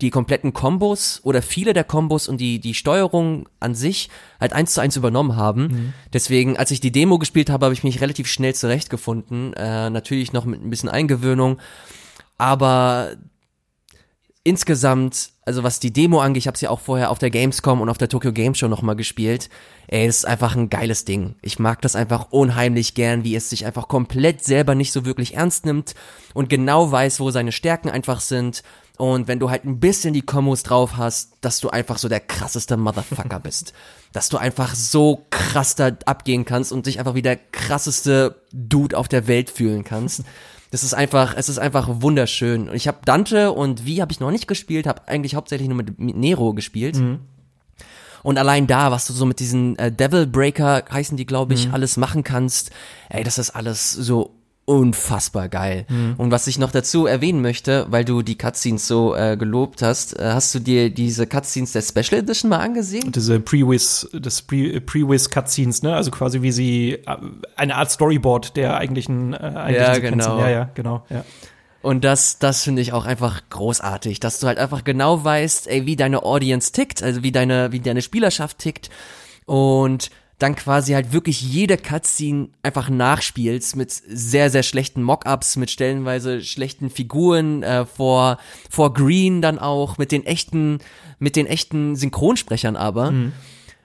die kompletten Kombos oder viele der Kombos und die, die Steuerung an sich halt eins zu eins übernommen haben. Mhm. Deswegen, als ich die Demo gespielt habe, habe ich mich relativ schnell zurechtgefunden. Äh, natürlich noch mit ein bisschen Eingewöhnung. Aber insgesamt, also was die Demo angeht, ich habe sie ja auch vorher auf der Gamescom und auf der Tokyo Game Show nochmal gespielt. Ey, es ist einfach ein geiles Ding. Ich mag das einfach unheimlich gern, wie es sich einfach komplett selber nicht so wirklich ernst nimmt und genau weiß, wo seine Stärken einfach sind und wenn du halt ein bisschen die Kombos drauf hast, dass du einfach so der krasseste Motherfucker bist. [LAUGHS] dass du einfach so krass da abgehen kannst und dich einfach wie der krasseste Dude auf der Welt fühlen kannst. Das ist einfach, es ist einfach wunderschön. Und ich habe Dante und wie habe ich noch nicht gespielt, habe eigentlich hauptsächlich nur mit, Nero gespielt. Mhm. Und allein da, was du so mit diesen äh, Devil Breaker heißen die, glaube ich, mhm. alles machen kannst, ey, das ist alles so unfassbar geil. Mhm. Und was ich noch dazu erwähnen möchte, weil du die Cutscenes so äh, gelobt hast, äh, hast du dir diese Cutscenes der Special Edition mal angesehen? Diese Pre-Wiz, das Pre-Wiz Cutscenes, ne? Also quasi wie sie äh, eine Art Storyboard der eigentlichen, äh, eigentlichen ja, genau. Ja, ja, genau, ja. Und das, das finde ich auch einfach großartig, dass du halt einfach genau weißt, ey, wie deine Audience tickt, also wie deine, wie deine Spielerschaft tickt und dann quasi halt wirklich jede Cutscene einfach nachspielst mit sehr, sehr schlechten Mockups, mit stellenweise schlechten Figuren, äh, vor, vor Green dann auch, mit den echten, mit den echten Synchronsprechern aber. Mhm.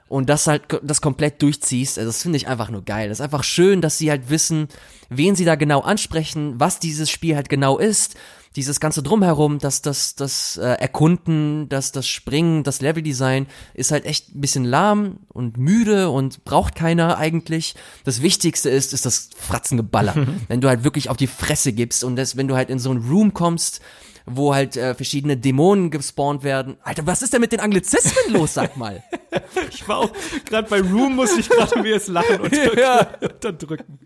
Und das halt, das komplett durchziehst, also das finde ich einfach nur geil. Das ist einfach schön, dass sie halt wissen, wen sie da genau ansprechen, was dieses Spiel halt genau ist dieses ganze Drumherum, das, das, das äh, Erkunden, das, das Springen, das Leveldesign ist halt echt ein bisschen lahm und müde und braucht keiner eigentlich. Das Wichtigste ist, ist das Fratzengeballer. [LAUGHS] wenn du halt wirklich auf die Fresse gibst und das, wenn du halt in so einen Room kommst, wo halt äh, verschiedene Dämonen gespawnt werden. Alter, was ist denn mit den Anglizismen los, sag mal? [LAUGHS] ich war auch, gerade bei Room muss ich gerade mir jetzt lachen und [LAUGHS] ja. unterdrücken.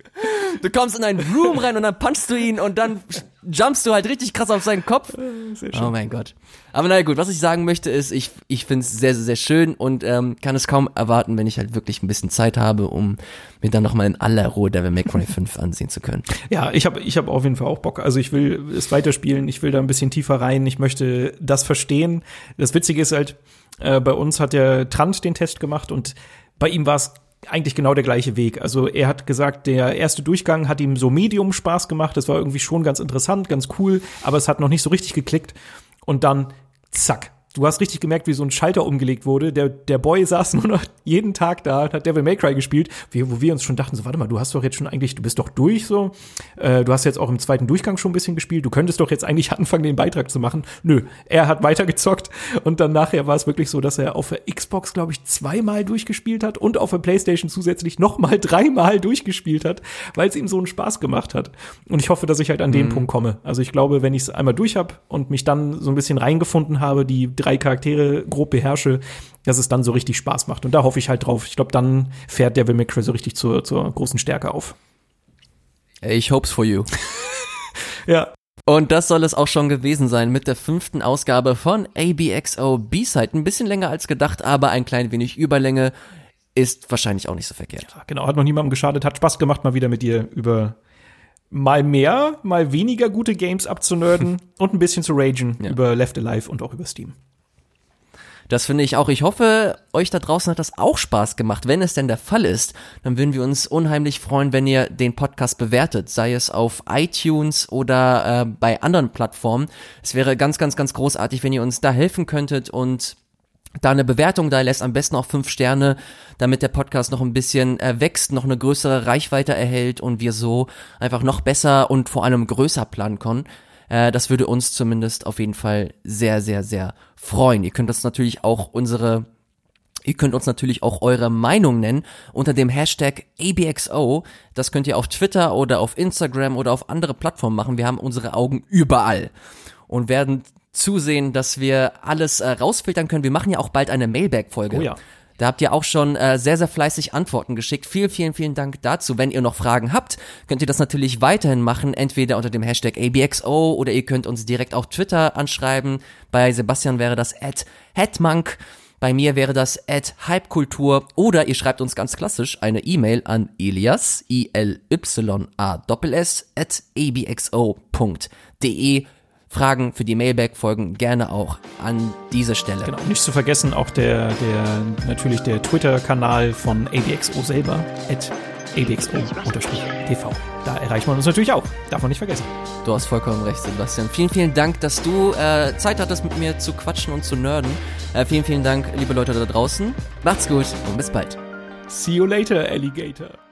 Du kommst in einen Room rein und dann punchst du ihn und dann jumpst du halt richtig krass auf seinen Kopf. Oh mein Gott. Aber naja gut, was ich sagen möchte ist, ich, ich finde es sehr, sehr, sehr schön und ähm, kann es kaum erwarten, wenn ich halt wirklich ein bisschen Zeit habe, um mir dann nochmal in aller Ruhe Devil May Cry 5 [LAUGHS] ansehen zu können. Ja, ich habe ich hab auf jeden Fall auch Bock. Also ich will es weiterspielen, ich will da ein bisschen tiefer rein, ich möchte das verstehen. Das Witzige ist halt, äh, bei uns hat der Trant den Test gemacht und bei ihm war es eigentlich genau der gleiche Weg. Also er hat gesagt, der erste Durchgang hat ihm so Medium Spaß gemacht. Das war irgendwie schon ganz interessant, ganz cool, aber es hat noch nicht so richtig geklickt. Und dann, zack, du hast richtig gemerkt, wie so ein Schalter umgelegt wurde. Der, der Boy saß [LAUGHS] nur noch jeden Tag da und hat Devil May Cry gespielt, wie, wo wir uns schon dachten, so, warte mal, du hast doch jetzt schon eigentlich, du bist doch durch so. Äh, du hast jetzt auch im zweiten Durchgang schon ein bisschen gespielt. Du könntest doch jetzt eigentlich [LAUGHS] anfangen, den Beitrag zu machen. Nö, er hat weitergezockt und dann nachher war es wirklich so, dass er auf der Xbox, glaube ich, zweimal durchgespielt hat und auf der Playstation zusätzlich nochmal [LAUGHS] dreimal durchgespielt hat, weil es ihm so einen Spaß gemacht hat. Und ich hoffe, dass ich halt an den mhm. Punkt komme. Also ich glaube, wenn ich es einmal durch habe und mich dann so ein bisschen reingefunden habe, die drei Charaktere grob beherrsche, dass es dann so richtig Spaß macht. Und da hoffe ich halt drauf. Ich glaube, dann fährt Devil May Cry so richtig zur, zur großen Stärke auf. Ich hope's for you. [LAUGHS] ja. Und das soll es auch schon gewesen sein mit der fünften Ausgabe von ABXO B-Side. Ein bisschen länger als gedacht, aber ein klein wenig Überlänge ist wahrscheinlich auch nicht so verkehrt. Ja, genau, hat noch niemandem geschadet, hat Spaß gemacht, mal wieder mit dir über mal mehr, mal weniger gute Games abzunörden [LAUGHS] und ein bisschen zu ragen ja. über Left Alive und auch über Steam. Das finde ich auch. Ich hoffe, euch da draußen hat das auch Spaß gemacht. Wenn es denn der Fall ist, dann würden wir uns unheimlich freuen, wenn ihr den Podcast bewertet, sei es auf iTunes oder äh, bei anderen Plattformen. Es wäre ganz, ganz, ganz großartig, wenn ihr uns da helfen könntet und da eine Bewertung da lässt, am besten auch fünf Sterne, damit der Podcast noch ein bisschen äh, wächst, noch eine größere Reichweite erhält und wir so einfach noch besser und vor allem größer planen können. Äh, das würde uns zumindest auf jeden Fall sehr, sehr, sehr freuen. Ihr könnt uns natürlich auch unsere Ihr könnt uns natürlich auch eure Meinung nennen unter dem Hashtag ABXO. Das könnt ihr auf Twitter oder auf Instagram oder auf andere Plattformen machen. Wir haben unsere Augen überall und werden zusehen, dass wir alles äh, rausfiltern können. Wir machen ja auch bald eine Mailback-Folge. Oh ja. Da habt ihr auch schon äh, sehr, sehr fleißig Antworten geschickt. Vielen, vielen, vielen Dank dazu. Wenn ihr noch Fragen habt, könnt ihr das natürlich weiterhin machen, entweder unter dem Hashtag ABXO oder ihr könnt uns direkt auf Twitter anschreiben. Bei Sebastian wäre das at Hetmank. Bei mir wäre das at Hypekultur oder ihr schreibt uns ganz klassisch eine E-Mail an Elias, I-L-Y-A-S, at abxo.de Fragen für die Mailback folgen gerne auch an diese Stelle. Genau, nicht zu vergessen auch der, der natürlich der Twitter-Kanal von ABXO selber, at abxo-tv. Da erreicht man uns natürlich auch. Darf man nicht vergessen. Du hast vollkommen recht, Sebastian. Vielen, vielen Dank, dass du äh, Zeit hattest, mit mir zu quatschen und zu nerden. Äh, vielen, vielen Dank, liebe Leute da draußen. Macht's gut und bis bald. See you later, Alligator.